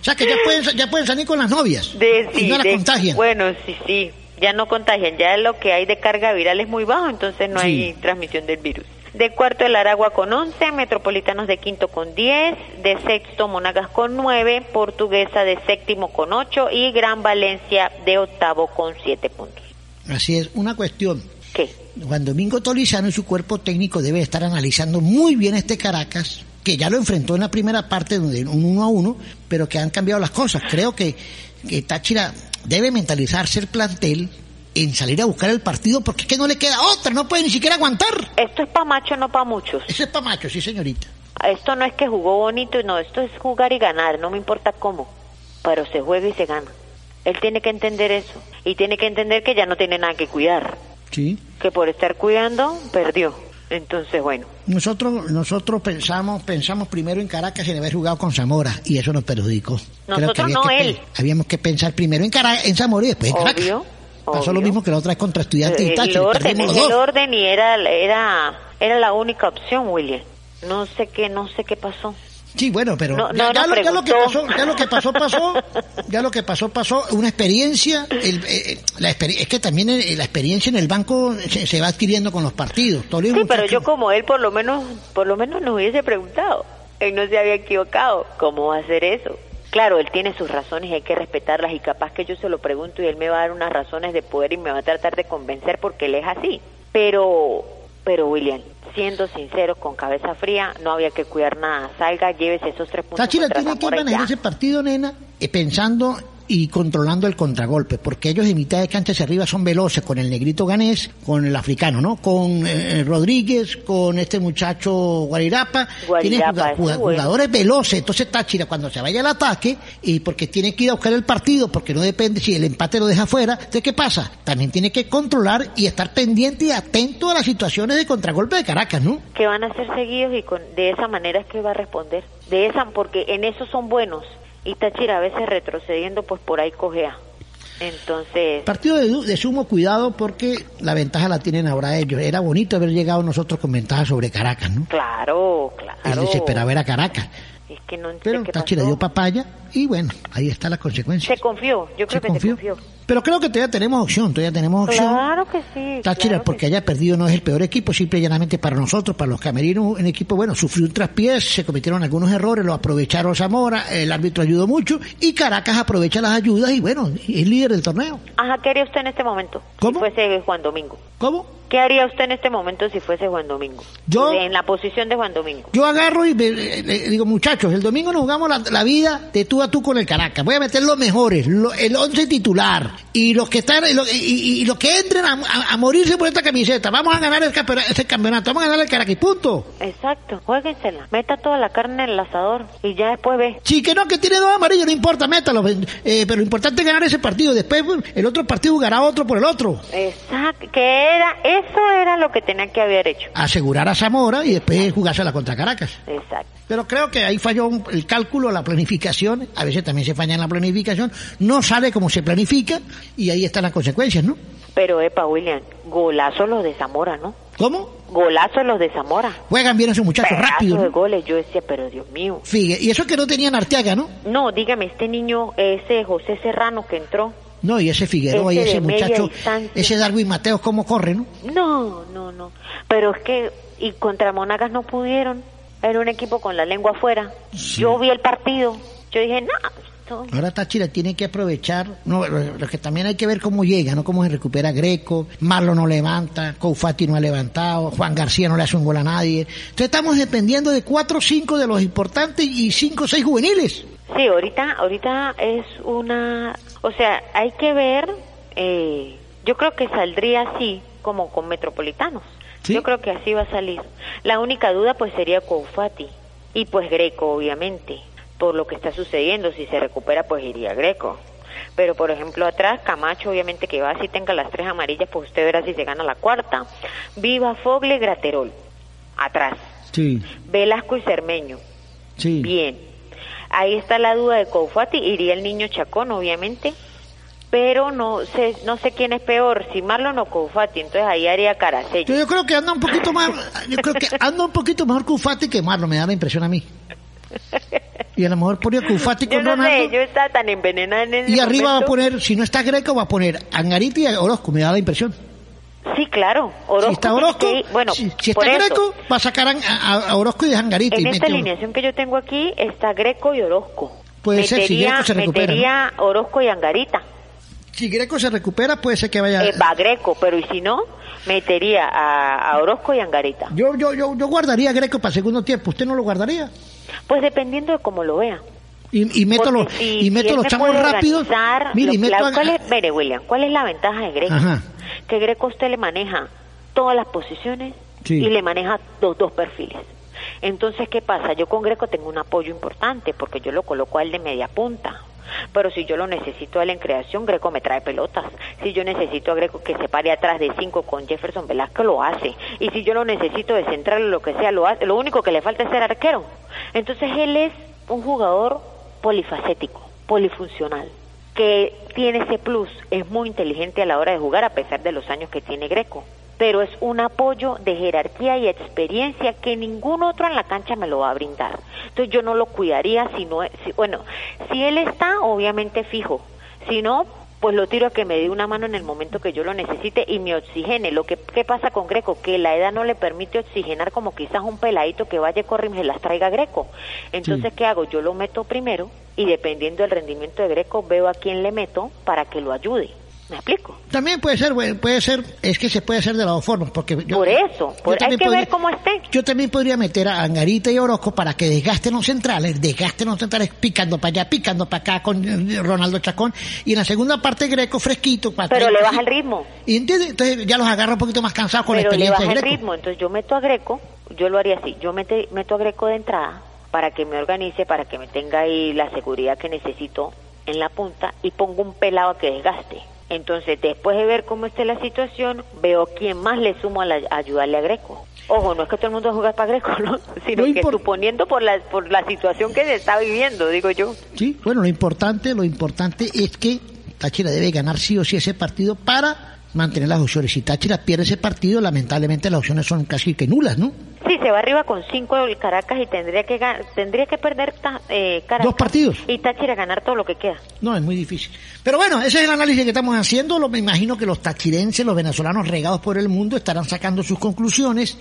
O sea que ya pueden, ya pueden salir con las novias. De, y sí, no las de- contagian. Bueno, sí, sí, ya no contagian, ya lo que hay de carga viral es muy bajo, entonces no hay transmisión del virus. De cuarto el Aragua con 11, Metropolitanos de quinto con 10, de sexto Monagas con 9, Portuguesa de séptimo con 8 y Gran Valencia de octavo con 7 puntos. Así es, una cuestión. ¿Qué? Juan Domingo Tolizano y su cuerpo técnico debe estar analizando muy bien este Caracas, que ya lo enfrentó en la primera parte, donde un uno a uno, pero que han cambiado las cosas. Creo que, que Táchira debe mentalizarse el plantel en salir a buscar el partido, porque es que no le queda otra, no puede ni siquiera aguantar. Esto es pa' macho, no pa' muchos. Eso es pa' macho, sí señorita. Esto no es que jugó bonito, no, esto es jugar y ganar, no me importa cómo, pero se juega y se gana. Él tiene que entender eso y tiene que entender que ya no tiene nada que cuidar, Sí. que por estar cuidando perdió. Entonces, bueno, Nosotros, nosotros pensamos, pensamos primero en Caracas en haber jugado con Zamora y eso nos perjudicó. Creo que Nosotros no, que él. Habíamos que pensar primero en, Cara- en Zamora y después en Caracas. obvio. Pasó lo mismo que la otra vez contra estudiantes y el Táchira, y orden, el dos. orden y era, era, era la única opción, William. No sé qué, no sé qué pasó. Sí, bueno, pero No, ya, no ya nos lo, ya lo que pasó, ya lo que pasó, pasó, ya lo que pasó, pasó, una experiencia, el- eh, la experi- es que también eh, la experiencia en el banco se, se va adquiriendo con los partidos. Todos los Sí, pero yo como él por lo menos, por lo menos nos hubiese preguntado. Él no se había equivocado. ¿Cómo va a hacer eso? Claro, él tiene sus razones y hay que respetarlas y capaz que yo se lo pregunto y él me va a dar unas razones de poder y me va a tratar de convencer porque él es así. Pero, pero William, siendo sinceros, con cabeza fría, no había que cuidar nada. Salga, llévese esos tres puntos Táchira tiene que manejar ese partido, nena, eh, pensando y controlando el contragolpe, porque ellos de mitad de cancha hacia arriba son veloces, con el negrito ganés, con el africano, ¿no? Con eh, Rodríguez, con este muchacho Guarirapa, Guarirapa, bueno. jugadores veloces, entonces Táchira cuando se vaya al ataque, y porque tiene que ir a buscar el partido, porque no depende si el empate lo deja fuera, ¿de qué pasa? También tiene que controlar y estar pendiente y atento a las situaciones de contragolpe de Caracas, ¿no? que van a ser seguidos y con, de esa manera es que va a responder. De esa, porque en eso son buenos. Y Táchira a veces retrocediendo, pues por ahí cojea. Entonces, Partido de, de sumo cuidado porque la ventaja la tienen ahora ellos. Era bonito haber llegado nosotros con ventaja sobre Caracas, ¿no? claro, claro. desesperaba era Caracas. Es que no Pero Táchira dio papaya y bueno, ahí está la consecuencia. Se confió, yo creo Se que confió. se confió. Pero creo que todavía tenemos opción, todavía tenemos opción. Claro que sí. Táchira, claro porque haya perdido no es el peor equipo, simple y llanamente para nosotros, para los camerinos, un equipo bueno, sufrió un traspiés, se cometieron algunos errores, lo aprovecharon Zamora, el árbitro ayudó mucho y Caracas aprovecha las ayudas y bueno, es líder del torneo. Ajá, ¿qué haría usted en este momento? ¿Cómo? Si fuese Juan Domingo. ¿Cómo? ¿Qué haría usted en este momento si fuese Juan Domingo? Yo- En la posición de Juan Domingo. Yo agarro y me- eh, le digo, muchachos, el domingo nos jugamos la, la vida de tú a tú con el Caracas. Voy a meter los mejores, lo- el once titular y los que están y, lo- y- los que entren a, a- a morirse por esta camiseta. Vamos a ganar el ese campeonato, vamos a ganar el Caracas y punto. Exacto, jueguensela. Meta toda la carne en el asador y ya después ve. Sí, que no, que tiene dos amarillos, no importa, métalo. eh, pero lo importante es ganar ese partido. Después el otro partido jugará otro por el otro. Exacto, que era, eso era lo que tenía que haber hecho. Asegurar a Zamora y después jugársela contra Caracas. Exacto. Pero creo que ahí falló un- el cálculo, la planificación. A veces también se falla en la planificación. No sale como se planifica y ahí están las consecuencias, ¿no? Pero, epa, William, golazos los de Zamora, ¿no? ¿Cómo? Golazos los de Zamora. Juegan bien esos muchachos Pedazos rápido. de ¿no? goles, yo decía, pero Dios mío. Fíjate, y eso que no tenían Arteaga, ¿no? No, dígame, este niño, ese José Serrano que entró. No, y ese Figueroa y Ese de ese muchacho, distancia. ese Darwin Mateos, ¿cómo corre, no? No, no, no. Pero es que, y contra Monagas no pudieron. Era un equipo con la lengua afuera. Yo vi el partido. Yo dije, no, Ahora Táchira tiene que aprovechar, no, lo, lo que también hay que ver cómo llega, ¿no? Cómo se recupera Greco, Marlo no levanta, Koufati no ha levantado, Juan García no le hace un gol a nadie. Entonces estamos dependiendo de cuatro o cinco de los importantes y cinco o seis juveniles. Sí, ahorita, ahorita es una, o sea, hay que ver, eh, yo creo que saldría así, como con Metropolitanos. Yo creo que así va a salir. La única duda pues sería Koufati y pues Greco, obviamente, por lo que está sucediendo. Si se recupera pues iría Greco. Pero por ejemplo atrás, Camacho obviamente que va, si tenga las tres amarillas, pues usted verá si se gana la cuarta. Viva Fogle, Graterol. Atrás. Sí, Velasco y Cermeño. sí. Bien. Ahí está la duda de Koufati, iría el niño Chacón, obviamente, pero no sé, no sé quién es peor, si Marlon o Koufati, entonces ahí haría Caracello. Yo, yo creo que anda un poquito más, yo creo que anda un poquito mejor Koufati que Marlo, me da la impresión a mí. Y a lo mejor ponía Koufati Yo con no Ronaldo. sé, yo estaba tan envenenada en ese Y arriba va a poner, si no está Greco, va a poner Angarita y Orozco, me da la impresión. Sí, claro, Orozco. Si está Orozco, sí, bueno, si, está eso, Greco, va a sacar a, a- Orozco y deja Angarita. y en esta alineación que yo tengo aquí está Greco y Orozco. Puede ser, si Greco se recupera, metería Orozco y Angarita. Si Greco se recupera, puede ser que vaya. Eh, va Greco, pero y si no, metería a, a Orozco y Angarita. Yo, yo, yo, yo guardaría a Greco para segundo tiempo. ¿Usted no lo guardaría? Pues dependiendo de cómo lo vea. Y, y meto los, si- y meto si los chamos rápidos. organizar Mire, y lo- meto la- a- ¿cuál es, mire, William, ¿cuál es la ventaja de Greco? Ajá. Que Greco usted le maneja todas las posiciones Sí. y le maneja los dos perfiles. Entonces, ¿qué pasa? Yo con Greco tengo un apoyo importante porque yo lo coloco a él de media punta. Pero si yo lo necesito a él en creación, Greco me trae pelotas. Si yo necesito a Greco que se pare atrás de cinco con Jefferson Velasco, lo hace. Y si yo lo necesito de central o lo que sea, lo hace. Lo único que le falta es ser arquero. Entonces él es un jugador polifacético, polifuncional, que tiene ese plus, es muy inteligente a la hora de jugar a pesar de los años que tiene Greco. Pero es un apoyo de jerarquía y experiencia que ningún otro en la cancha me lo va a brindar. Entonces yo no lo cuidaría si no, si, bueno, si él está obviamente fijo, si no, pues lo tiro a que me dé una mano en el momento que yo lo necesite y me oxigene. Lo que ¿qué pasa con Greco, que la edad no le permite oxigenar como quizás un peladito que vaya a correr y se las traiga Greco. Entonces, ¿qué hago? Yo lo meto primero y dependiendo del rendimiento de Greco veo a quién le meto para que lo ayude. ¿Me explico? También puede ser, puede ser, es que se puede hacer de las dos formas, porque yo, Por eso, por- hay que podría- ver cómo esté. Yo también podría meter a Angarita y Orozco para que desgasten los centrales, desgasten los centrales picando para allá, picando para acá con eh, Ronaldo Chacón, y en la segunda parte Greco fresquito. Para Pero le baja el ritmo. Y entonces ya los agarra un poquito más cansados con pero la le experiencia baja de el Greco. ritmo. Entonces yo meto a Greco, yo lo haría así, yo mete- meto a Greco de entrada para que me organice, para que me tenga ahí la seguridad que necesito en la punta y pongo un pelado a que desgaste. Entonces después de ver cómo esté la situación, veo quién más le sumo a, la- a ayudarle a Greco. Ojo, no es que todo el mundo juega para Greco, ¿no? sino que suponiendo por la, por la situación que se está viviendo, digo yo. Sí, bueno, lo importante, lo importante es que Táchira debe ganar sí o sí ese partido para mantener las opciones. Si Táchira pierde ese partido, lamentablemente las opciones son casi que nulas, ¿no? Sí, se va arriba con cinco el Caracas y tendría que tendría que perder ta- eh, Caracas Dos partidos. y Táchira ganar todo lo que queda. No, es muy difícil. Pero bueno, ese es el análisis que estamos haciendo. Lo, me imagino que los tachirenses, los venezolanos regados por el mundo, estarán sacando sus conclusiones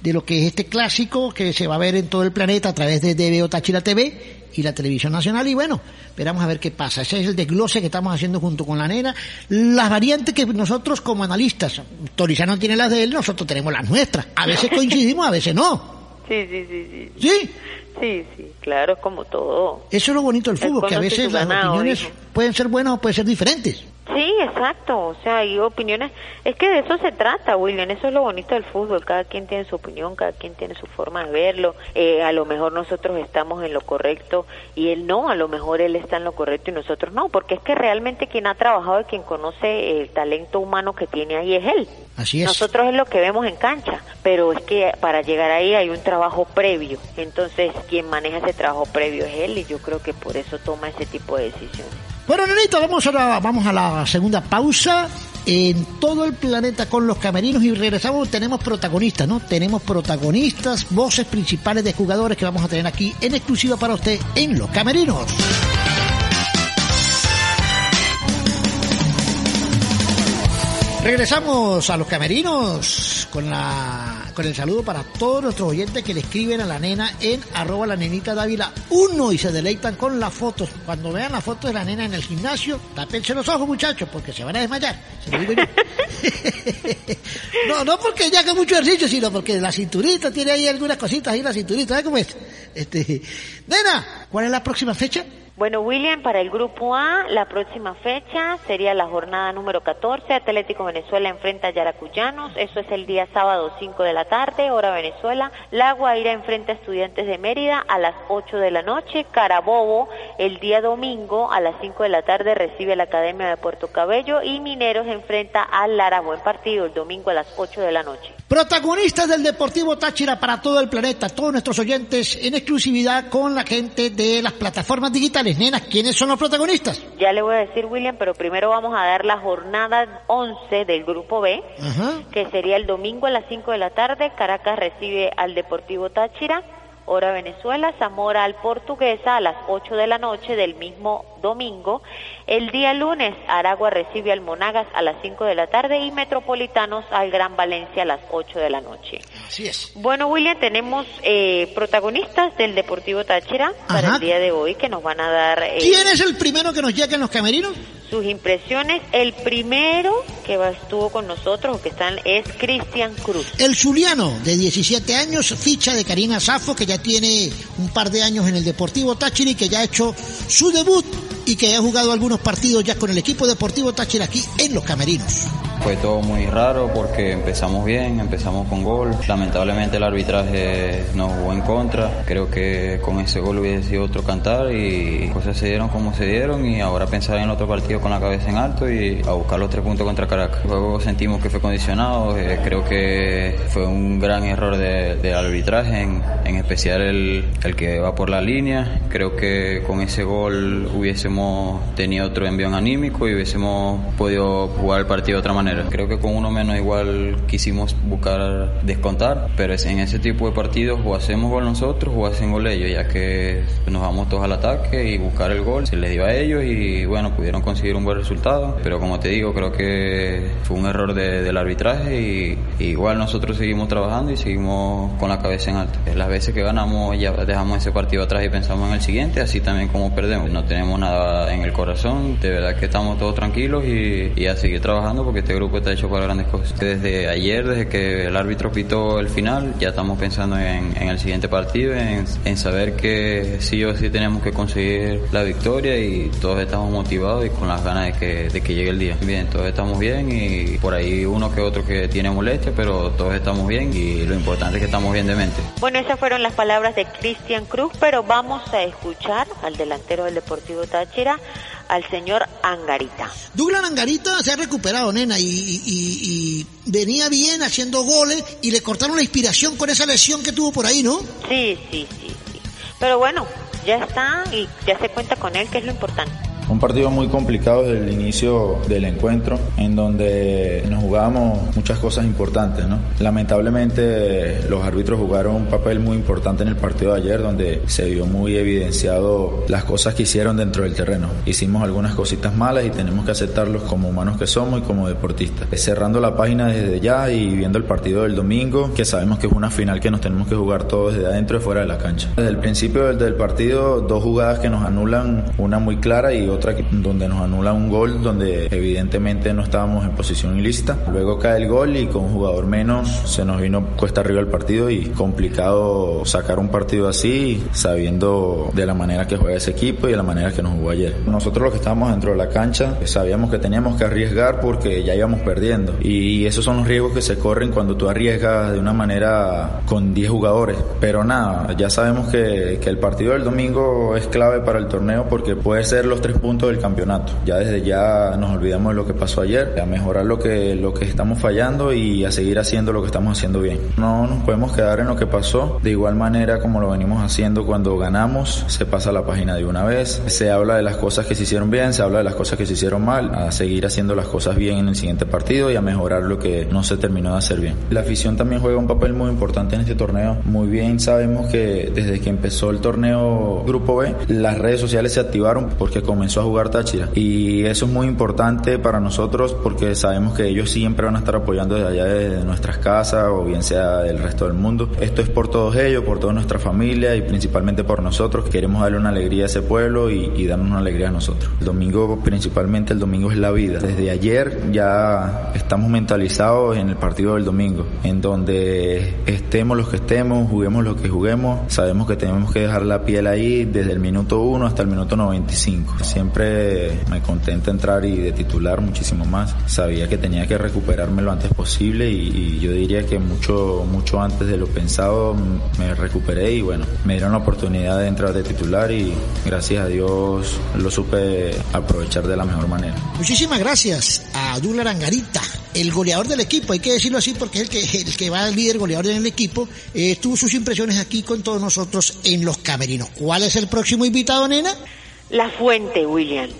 de lo que es este clásico que se va a ver en todo el planeta a través de DBO Táchira TV y la televisión nacional. Y bueno, esperamos a ver qué pasa. Ese es el desglose que estamos haciendo junto con la nena. Las variantes que nosotros como analistas, Torizano tiene las de él, nosotros tenemos las nuestras. A veces coincidimos, a veces no. Sí, sí, sí, sí. ¿Sí? Sí, sí, claro, es como todo. Eso es lo bonito del El fútbol, que a veces las ganado, opiniones hijo. pueden ser buenas o pueden ser diferentes. Sí, exacto, o sea, hay opiniones, es que de eso se trata, William, eso es lo bonito del fútbol, cada quien tiene su opinión, cada quien tiene su forma de verlo, eh, a lo mejor nosotros estamos en lo correcto y él no, a lo mejor él está en lo correcto y nosotros no, porque es que realmente quien ha trabajado y quien conoce el talento humano que tiene ahí es él. Así es. Nosotros es lo que vemos en cancha, pero es que para llegar ahí hay un trabajo previo. Entonces, quien maneja ese trabajo previo es él y yo creo que por eso toma ese tipo de decisiones. Bueno, nenita, vamos a vamos a la segunda pausa en todo el planeta con los camerinos y regresamos. Tenemos protagonistas, ¿no? Tenemos protagonistas, voces principales de jugadores que vamos a tener aquí en exclusiva para usted en los camerinos. Regresamos a los camerinos con la con el saludo para todos nuestros oyentes que le escriben a la nena en arroba la nenita Dávila 1 y se deleitan con las fotos. Cuando vean las fotos de la nena en el gimnasio, tapense los ojos muchachos porque se van a desmayar. Se lo digo yo. no, no porque ella haga mucho ejercicio, sino porque la cinturita tiene ahí algunas cositas ahí la cinturita. ¿Sabes cómo es? Este, nena, ¿cuál es la próxima fecha? Bueno, William, para el grupo A, la próxima fecha sería la jornada número 14. Atlético Venezuela enfrenta a Yaracuyanos. Eso es el día sábado 5 de la tarde, hora Venezuela. La Guaira enfrenta a Estudiantes de Mérida a las 8 de la noche. Carabobo, el día domingo a las 5 de la tarde, recibe a la Academia de Puerto Cabello. Y Mineros enfrenta al Lara. Buen partido el domingo a las 8 de la noche. Protagonistas del Deportivo Táchira para todo el planeta, todos nuestros oyentes en exclusividad con la gente de las plataformas digitales. Nenas, ¿quiénes son los protagonistas? Ya le voy a decir, William, pero primero vamos a dar la jornada 11 del grupo B. Ajá. que sería el domingo a las 5 de la tarde. Caracas recibe al Deportivo Táchira, hora Venezuela. Zamora al Portuguesa a las 8 de la noche del mismo domingo. El día lunes, Aragua recibe al Monagas a las 5 de la tarde y Metropolitanos al Gran Valencia a las 8 de la noche. Así es. Bueno, William, tenemos eh, protagonistas del Deportivo Táchira para el día de hoy que nos van a dar eh, ¿Quién es el primero que nos llega en los camerinos? sus impresiones. El primero que estuvo con nosotros, que están, es Cristian Cruz. El Zuliano, de 17 años, ficha de Karina Safo, que ya tiene un par de años en el Deportivo Táchira y que ya ha hecho su debut y que ha jugado algunos partidos ya con el equipo Deportivo Táchira aquí en los camerinos. Fue todo muy raro porque empezamos bien, empezamos con gol. Lamentablemente el arbitraje nos jugó en contra. Creo que con ese gol hubiese sido otro cantar y cosas se dieron como se dieron y ahora pensar en el otro partido con la cabeza en alto y a buscar los tres puntos contra Caracas. Luego sentimos que fue condicionado. eh, creo que fue un gran error de- del arbitraje, en, en especial el, el que va por la línea. Creo que con ese gol hubiésemos tenido otro envión anímico y hubiésemos podido jugar el partido de otra manera. Creo que con uno menos igual quisimos buscar descontar, pero en ese tipo de partidos o hacemos gol nosotros o hacen gol ellos, ya que nos vamos todos al ataque y buscar el gol. Se les dio a ellos y bueno, pudieron conseguir un buen resultado, pero como te digo, creo que fue un error del arbitraje y, igual nosotros seguimos trabajando y seguimos con la cabeza en alto. Las veces que ganamos ya dejamos ese partido atrás y pensamos en el siguiente, así también como perdemos. No tenemos nada en el corazón, de verdad que estamos todos tranquilos y, y a seguir trabajando porque este grupo está hecho para grandes cosas. Desde ayer, desde que el árbitro pitó el final, ya estamos pensando en, el siguiente partido, en, en, saber que sí o sí tenemos que conseguir la victoria y todos estamos motivados y con las ganas de que, de que llegue el día. Bien, todos estamos bien y por ahí uno que otro que tiene molestia, pero todos estamos bien y lo importante es que estamos bien de mente. Bueno, esas fueron las palabras de Cristian Cruz, pero vamos a escuchar al delantero del Deportivo Táchira, al señor Angarita. Douglas Angarita se ha recuperado, nena, y, venía bien haciendo goles y le cortaron la inspiración con esa lesión que tuvo por ahí, ¿no? Sí, sí, sí, sí. Pero bueno, ya está y ya se cuenta con él, que es lo importante. Un partido muy complicado desde el inicio del encuentro, en donde nos jugábamos muchas cosas importantes. ¿no? Lamentablemente los árbitros jugaron un papel muy importante en el partido de ayer, donde se vio muy evidenciado las cosas que hicieron dentro del terreno. Hicimos algunas cositas malas y tenemos que aceptarlos como humanos que somos y como deportistas. Cerrando la página desde ya y viendo el partido del domingo, que sabemos que es una final que nos tenemos que jugar todos desde adentro y fuera de la cancha. Desde el principio del, partido, dos jugadas que nos anulan, una muy clara y otra donde nos anula un gol donde evidentemente no estábamos en posición ilícita. Luego cae el gol y con un jugador menos se nos vino cuesta arriba el partido y complicado sacar un partido así sabiendo de la manera que juega ese equipo y de la manera que nos jugó ayer. Nosotros los que estábamos dentro de la cancha sabíamos que teníamos que arriesgar porque ya íbamos perdiendo y esos son los riesgos que se corren cuando tú arriesgas de una manera con 10 jugadores. Pero nada, ya sabemos que, que el partido del domingo es clave para el torneo porque puede ser los tres puntos del campeonato. Ya desde ya nos olvidamos de lo que pasó ayer, a mejorar lo que, lo que estamos fallando y a seguir haciendo lo que estamos haciendo bien. No nos podemos quedar en lo que pasó, de igual manera como lo venimos haciendo cuando ganamos, se pasa la página de una vez, se habla de las cosas que se hicieron bien, se habla de las cosas que se hicieron mal, a seguir haciendo las cosas bien en el siguiente partido y a mejorar lo que no se terminó de hacer bien. La afición también juega un papel muy importante en este torneo. Muy bien sabemos que desde que empezó el torneo Grupo B, las redes sociales se activaron porque comenzó a jugar Táchira. Y eso es muy importante para nosotros porque sabemos que ellos siempre van a estar apoyando desde allá de nuestras casas o bien sea del resto del mundo. Esto es por todos ellos, por toda nuestra familia y principalmente por nosotros que queremos darle una alegría a ese pueblo y, darnos una alegría a nosotros. El domingo, principalmente el domingo es la vida. Desde ayer ya estamos mentalizados en el partido del domingo, en donde estemos los que estemos, juguemos lo que juguemos, sabemos que tenemos que dejar la piel ahí desde el minuto 1 hasta el minuto 95. Siempre siempre me contenta entrar y de titular muchísimo más. Sabía que tenía que recuperarme lo antes posible y, yo diría que mucho, mucho antes de lo pensado me recuperé y bueno, me dieron la oportunidad de entrar de titular y gracias a Dios lo supe aprovechar de la mejor manera. Muchísimas gracias a Dula Angarita, el goleador del equipo, hay que decirlo así porque es el que, el que va el líder goleador del equipo, eh, tuvo sus impresiones aquí con todos nosotros en Los Camerinos. ¿Cuál es el próximo invitado, nena? La Fuente, William.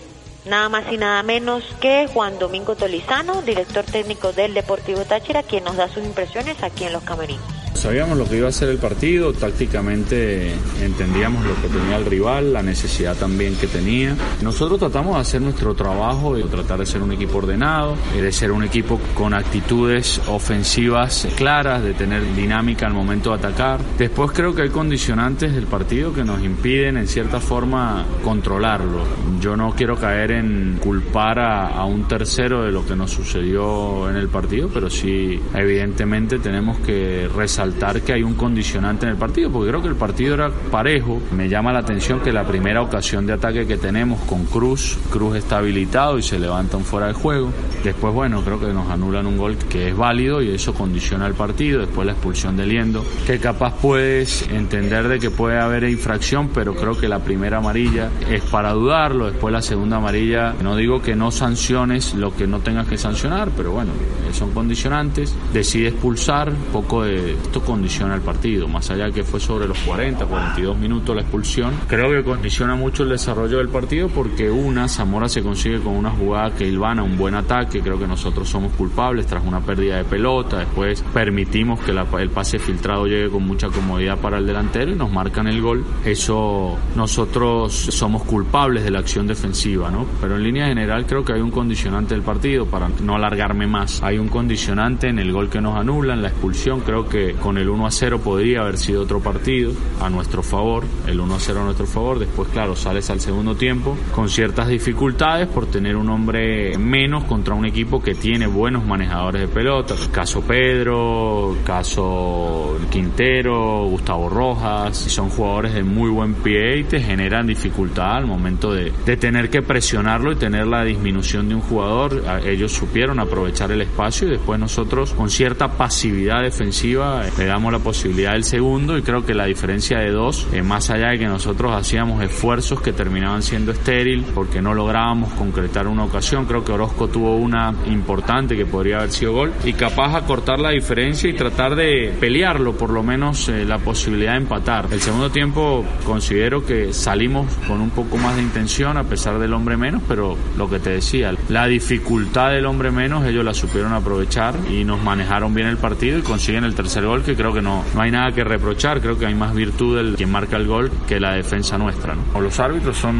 Nada más y nada menos que Juan Domingo Tolizano, director técnico del Deportivo Táchira, quien nos da sus impresiones aquí en Los Camerinos. Sabíamos lo que iba a ser el partido, tácticamente entendíamos lo que tenía el rival, la necesidad también que tenía. Nosotros tratamos de hacer nuestro trabajo, de tratar de ser un equipo ordenado, de ser un equipo con actitudes ofensivas claras, de tener dinámica al momento de atacar. Después creo que hay condicionantes del partido que nos impiden en cierta forma controlarlo. Yo no quiero caer en culpar a, a un tercero de lo que nos sucedió en el partido, pero sí evidentemente tenemos que resaltar que hay un condicionante en el partido, porque creo que el partido era parejo. Me llama la atención que la primera ocasión de ataque que tenemos con Cruz, Cruz está habilitado y se levantan fuera de juego. Después, bueno, creo que nos anulan un gol que es válido y eso condiciona el partido. Después la expulsión de Liendo, que capaz puedes entender de que puede haber infracción, pero creo que la primera amarilla es para dudarlo. Después la segunda amarilla, no digo que no sanciones lo que no tengas que sancionar, pero bueno, son condicionantes. Decide expulsar, poco de esto condiciona el partido, más allá que fue sobre los 40, 42 minutos la expulsión, creo que condiciona mucho el desarrollo del partido porque una, Zamora se consigue con una jugada que ilvana un buen ataque, creo que nosotros somos culpables tras una pérdida de pelota, después permitimos que el pase filtrado llegue con mucha comodidad para el delantero y nos marcan el gol, eso nosotros somos culpables de la acción defensiva, ¿no? Pero en línea general creo que hay un condicionante del partido, para no alargarme más, hay un condicionante en el gol que nos anulan, la expulsión, creo que con el 1 a 0 podría haber sido otro partido a nuestro favor, el 1 a 0 a nuestro favor, después claro, sales al segundo tiempo con ciertas dificultades por tener un hombre menos contra un equipo que tiene buenos manejadores de pelota, caso Pedro, caso Quintero, Gustavo Rojas, son jugadores de muy buen pie y te generan dificultad al momento de, de tener que presionarlo y tener la disminución de un jugador, ellos supieron aprovechar el espacio y después nosotros con cierta pasividad defensiva le damos la posibilidad del segundo y creo que la diferencia de dos, eh, más allá de que nosotros hacíamos esfuerzos que terminaban siendo estéril porque no lográbamos concretar una ocasión, creo que Orozco tuvo una importante que podría haber sido gol y capaz a cortar la diferencia y tratar de pelearlo, por lo menos eh, la posibilidad de empatar. El segundo tiempo considero que salimos con un poco más de intención a pesar del hombre menos, pero lo que te decía, la dificultad del hombre menos ellos la supieron aprovechar y nos manejaron bien el partido y consiguen el tercer gol que creo que no, no hay nada que reprochar, creo que hay más virtud del quien marca el gol que la defensa nuestra. ¿no? Los árbitros son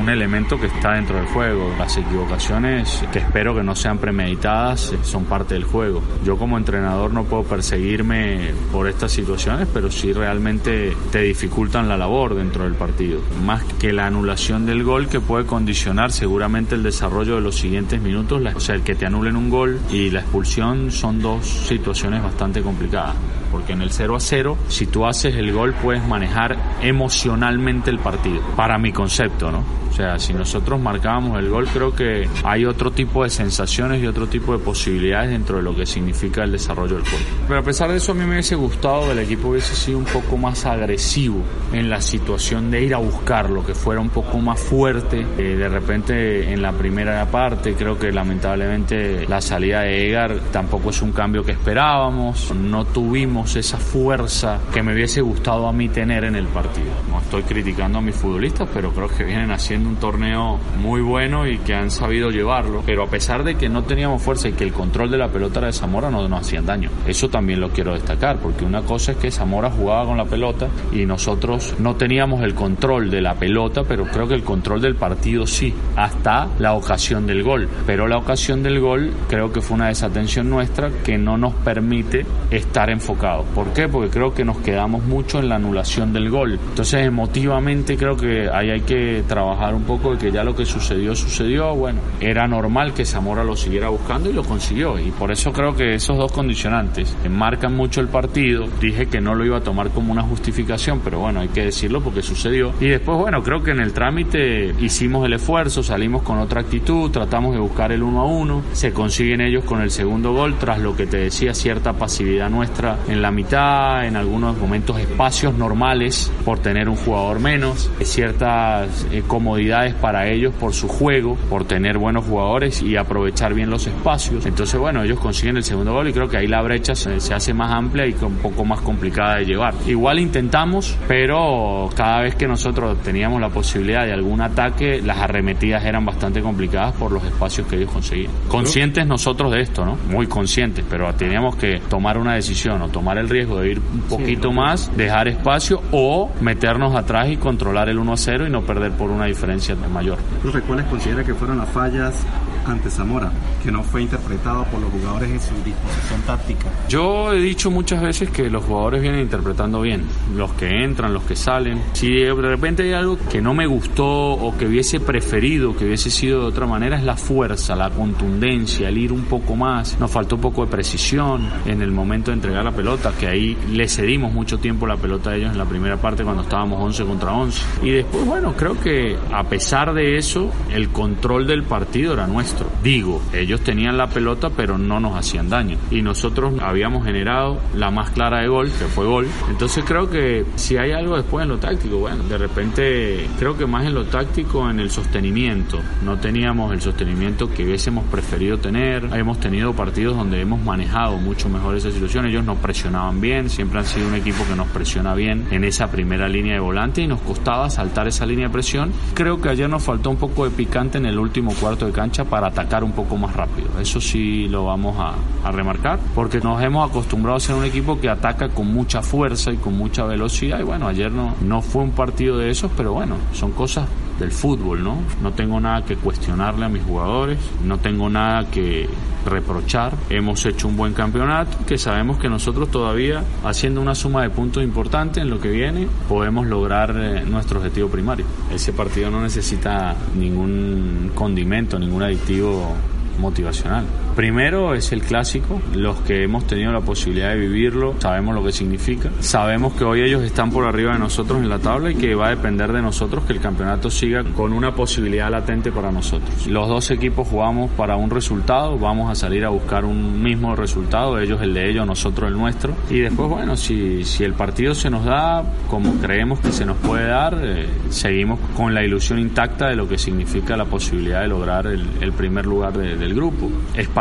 un elemento que está dentro del juego, las equivocaciones que espero que no sean premeditadas eh, son parte del juego. Yo como entrenador no puedo perseguirme por estas situaciones, pero sí realmente te dificultan la labor dentro del partido, más que la anulación del gol que puede condicionar seguramente el desarrollo de los siguientes minutos, o sea, el que te anulen un gol y la expulsión son dos situaciones bastante complicadas porque en el 0 a 0, si tú haces el gol, puedes manejar emocionalmente el partido, para mi concepto, ¿no? O sea, si nosotros marcábamos el gol, creo que hay otro tipo de sensaciones y otro tipo de posibilidades dentro de lo que significa el desarrollo del juego. Pero a pesar de eso, a mí me hubiese gustado que el equipo hubiese sido un poco más agresivo en la situación de ir a buscarlo, que fuera un poco más fuerte. Eh, de repente, en la primera parte, creo que lamentablemente la salida de Egar tampoco es un cambio que esperábamos. No tuvimos esa fuerza que me hubiese gustado a mí tener en el partido. No estoy criticando a mis futbolistas, pero creo que vienen haciendo un torneo muy bueno y que han sabido llevarlo. Pero a pesar de que no teníamos fuerza y que el control de la pelota era de Zamora, no nos hacían daño. Eso también lo quiero destacar, porque una cosa es que Zamora jugaba con la pelota y nosotros no teníamos el control de la pelota, pero creo que el control del partido sí, hasta la ocasión del gol. Pero la ocasión del gol creo que fue una desatención nuestra que no nos permite estar enfocados. ¿Por qué? Porque creo que nos quedamos mucho en la anulación del gol. Entonces emotivamente creo que ahí hay que trabajar un poco de que ya lo que sucedió, sucedió. Bueno, era normal que Zamora lo siguiera buscando y lo consiguió. Y por eso creo que esos dos condicionantes marcan mucho el partido. Dije que no lo iba a tomar como una justificación, pero bueno, hay que decirlo porque sucedió. Y después, bueno, creo que en el trámite hicimos el esfuerzo, salimos con otra actitud, tratamos de buscar el uno a uno. Se consiguen ellos con el segundo gol, tras lo que te decía, cierta pasividad nuestra la mitad, en algunos momentos espacios normales por tener un jugador menos, ciertas eh, comodidades para ellos por su juego, por tener buenos jugadores y aprovechar bien los espacios. Entonces, bueno, ellos consiguen el segundo gol y creo que ahí la brecha se, se hace más amplia y un poco más complicada de llevar. Igual intentamos, pero cada vez que nosotros teníamos la posibilidad de algún ataque, las arremetidas eran bastante complicadas por los espacios que ellos conseguían. Conscientes nosotros de esto, ¿no? Muy conscientes, pero teníamos que tomar una decisión o tomar el riesgo de ir un poquito más, dejar espacio o meternos atrás y controlar el 1 a 0 y no perder por una diferencia mayor. ¿Los cuáles considera que fueron las fallas ante Zamora, que no fue interpretado por los jugadores en su disposición táctica? Yo he dicho muchas veces que los jugadores vienen interpretando bien, los que entran, los que salen. Si de repente hay algo que no me gustó o que hubiese preferido, que hubiese sido de otra manera, es la fuerza, la contundencia, el ir un poco más. Nos faltó un poco de precisión en el momento de entregar la pelota, que ahí le cedimos mucho tiempo la pelota a ellos en la primera parte cuando estábamos 11 contra 11. Y después, bueno, creo que a pesar de eso, el control del partido era nuestro. Digo, ellos tenían la pelota, pero no nos hacían daño. Y nosotros habíamos generado la más clara de gol, que fue gol. Entonces creo que si hay algo después en lo táctico, bueno, de repente creo que más en lo táctico, en el sostenimiento. No teníamos el sostenimiento que hubiésemos preferido tener. Hemos tenido partidos donde hemos manejado mucho mejor esa situación. Ellos nos presionaban bien, siempre han sido un equipo que nos presiona bien en esa primera línea de volante y nos costaba saltar esa línea de presión. Creo que ayer nos faltó un poco de picante en el último cuarto de cancha para atacar un poco más rápido. Eso sí lo vamos a, a remarcar, porque nos hemos acostumbrado a ser un equipo que ataca con mucha fuerza y con mucha velocidad. Y bueno, ayer no, no fue un partido de esos, pero bueno, son cosas del fútbol, ¿no? No tengo nada que cuestionarle a mis jugadores, no tengo nada que reprochar. Hemos hecho un buen campeonato, que sabemos que nosotros todavía, haciendo una suma de puntos importante en lo que viene, podemos lograr eh, nuestro objetivo primario. Ese partido no necesita ningún condimento, ningún aditivo motivacional. Primero es el clásico, los que hemos tenido la posibilidad de vivirlo sabemos lo que significa, sabemos que hoy ellos están por arriba de nosotros en la tabla y que va a depender de nosotros que el campeonato siga con una posibilidad latente para nosotros. Los dos equipos jugamos para un resultado, vamos a salir a buscar un mismo resultado, ellos el de ellos, nosotros el nuestro, y después bueno, si, si el partido se nos da como creemos que se nos puede dar, eh, seguimos con la ilusión intacta de lo que significa la posibilidad de lograr el, primer lugar de, del grupo.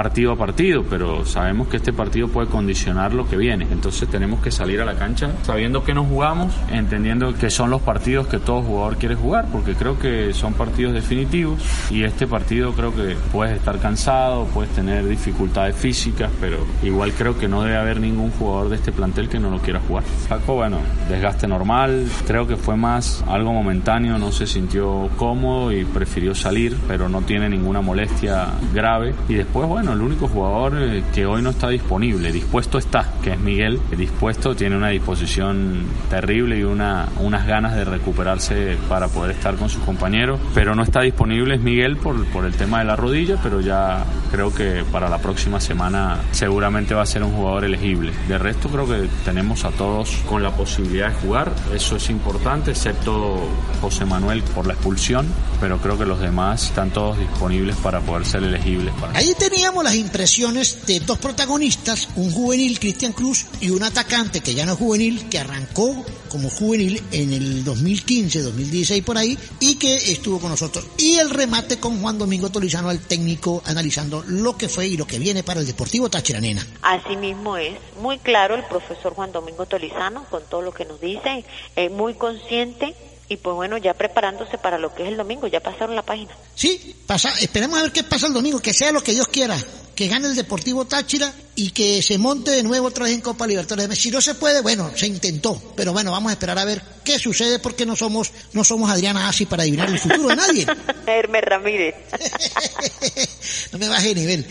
Partido a partido, pero sabemos que este partido puede condicionar lo que viene. Entonces tenemos que salir a la cancha sabiendo que nos jugamos, entendiendo que son los partidos que todo jugador quiere jugar, porque creo que son partidos definitivos y este partido creo que puedes estar cansado, puedes tener dificultades físicas, pero igual creo que no debe haber ningún jugador de este plantel que no lo quiera jugar. Paco, bueno, desgaste normal, creo que fue más algo momentáneo, no se sintió cómodo y prefirió salir, pero no tiene ninguna molestia grave. Y después, bueno, el único jugador eh, que hoy no está disponible, dispuesto está, que es Miguel, dispuesto tiene una disposición terrible y una, unas ganas de recuperarse para poder estar con sus compañeros, pero no está disponible es Miguel por, por el tema de la rodilla, pero ya creo que para la próxima semana seguramente va a ser un jugador elegible. De resto creo que tenemos a todos con la posibilidad de jugar, eso es importante, excepto José Manuel por la expulsión, pero creo que los demás están todos disponibles para poder ser elegibles. Para Ahí teníamos las impresiones de dos protagonistas, un juvenil, Cristian Cruz, y un atacante que ya no es juvenil, que arrancó como juvenil en el 2015, 2016 por ahí, y que estuvo con nosotros. Y el remate con Juan Domingo Tolizano, el técnico, analizando lo que fue y lo que viene para el Deportivo Táchira Nena. Así mismo es, muy claro el profesor Juan Domingo Tolizano con todo lo que nos dice, es muy consciente y pues bueno, ya preparándose para lo que es el domingo, ya pasaron la página. Sí, pasa, esperemos a ver qué pasa el domingo, que sea lo que Dios quiera, que gane el Deportivo Táchira y que se monte de nuevo otra vez en Copa Libertadores. Si no se puede, bueno, se intentó, pero bueno, vamos a esperar a ver qué sucede porque no somos, no somos Adriana Asi para adivinar el futuro de nadie. Hermes Ramírez. no me baje de nivel.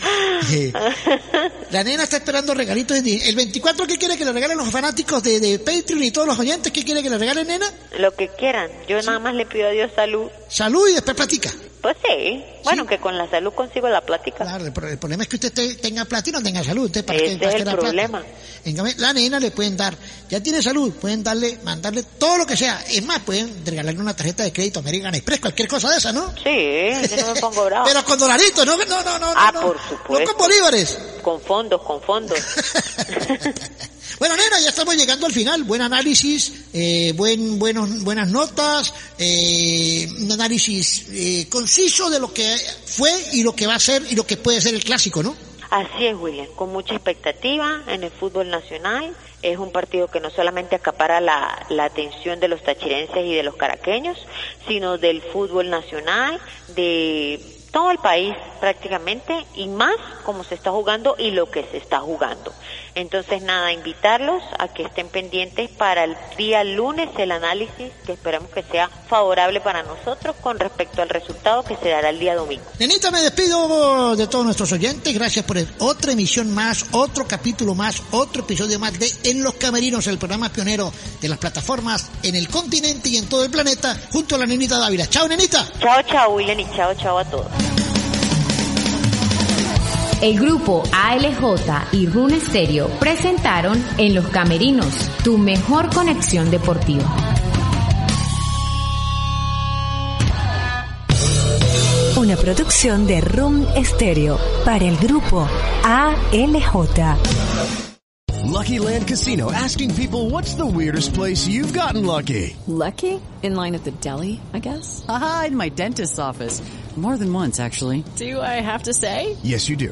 Eh, la nena está esperando regalitos. El 24, ¿qué quiere que le regalen los fanáticos de, de Patreon y todos los oyentes? ¿Qué quiere que le regalen, nena? Lo que quieran. Yo nada más le pido a Dios salud. Salud y después platica. Pues sí. Bueno, que con la salud consigo la plática. Claro, el, pro- el problema es que usted te- tenga plata y no tenga salud. ¿Para qué- Ese para es qué el la plata? problema. En cambio, la nena le pueden dar, ya tiene salud, pueden darle, mandarle todo lo que sea. Es más, pueden regalarle una tarjeta de crédito American Express, cualquier cosa de esa, ¿no? Sí, yo no me pongo bravo. Pero con dolaritos, no, no, no, no. ah, no, por no supuesto. con bolívares. Con fondos, con fondos. Bueno, nena, ya estamos llegando al final. Buen análisis, eh, buen, buenos, buenas notas, eh, un análisis eh, conciso de lo que fue y lo que va a ser y lo que puede ser el clásico, ¿no? Así es, William, con mucha expectativa en el fútbol nacional. Es un partido que no solamente acapara la, atención de los tachirenses y de los caraqueños, sino del fútbol nacional, de todo el país prácticamente, y más como se está jugando y lo que se está jugando. Entonces, nada, invitarlos a que estén pendientes para el día lunes el análisis que esperamos que sea favorable para nosotros con respecto al resultado que se dará el día domingo. Nenita, me despido de todos nuestros oyentes. Gracias por el- otra emisión más, otro capítulo más, otro episodio más de En los Camerinos, el programa pionero de las plataformas en el continente y en todo el planeta, junto a la nenita Dávila. Chao, nenita. Chao, chao, William, y chao, chao a todos. El grupo ALJ y Rune Stereo presentaron En los Camerinos, tu mejor conexión deportiva. Una Una producción de Room Stereo para el grupo ALJ. Lucky Land Casino asking people what's the weirdest place you've gotten lucky? Lucky? In line at the deli, I guess? Aha, in my dentist's office. More than once, actually. Do I have to say? Yes, you do.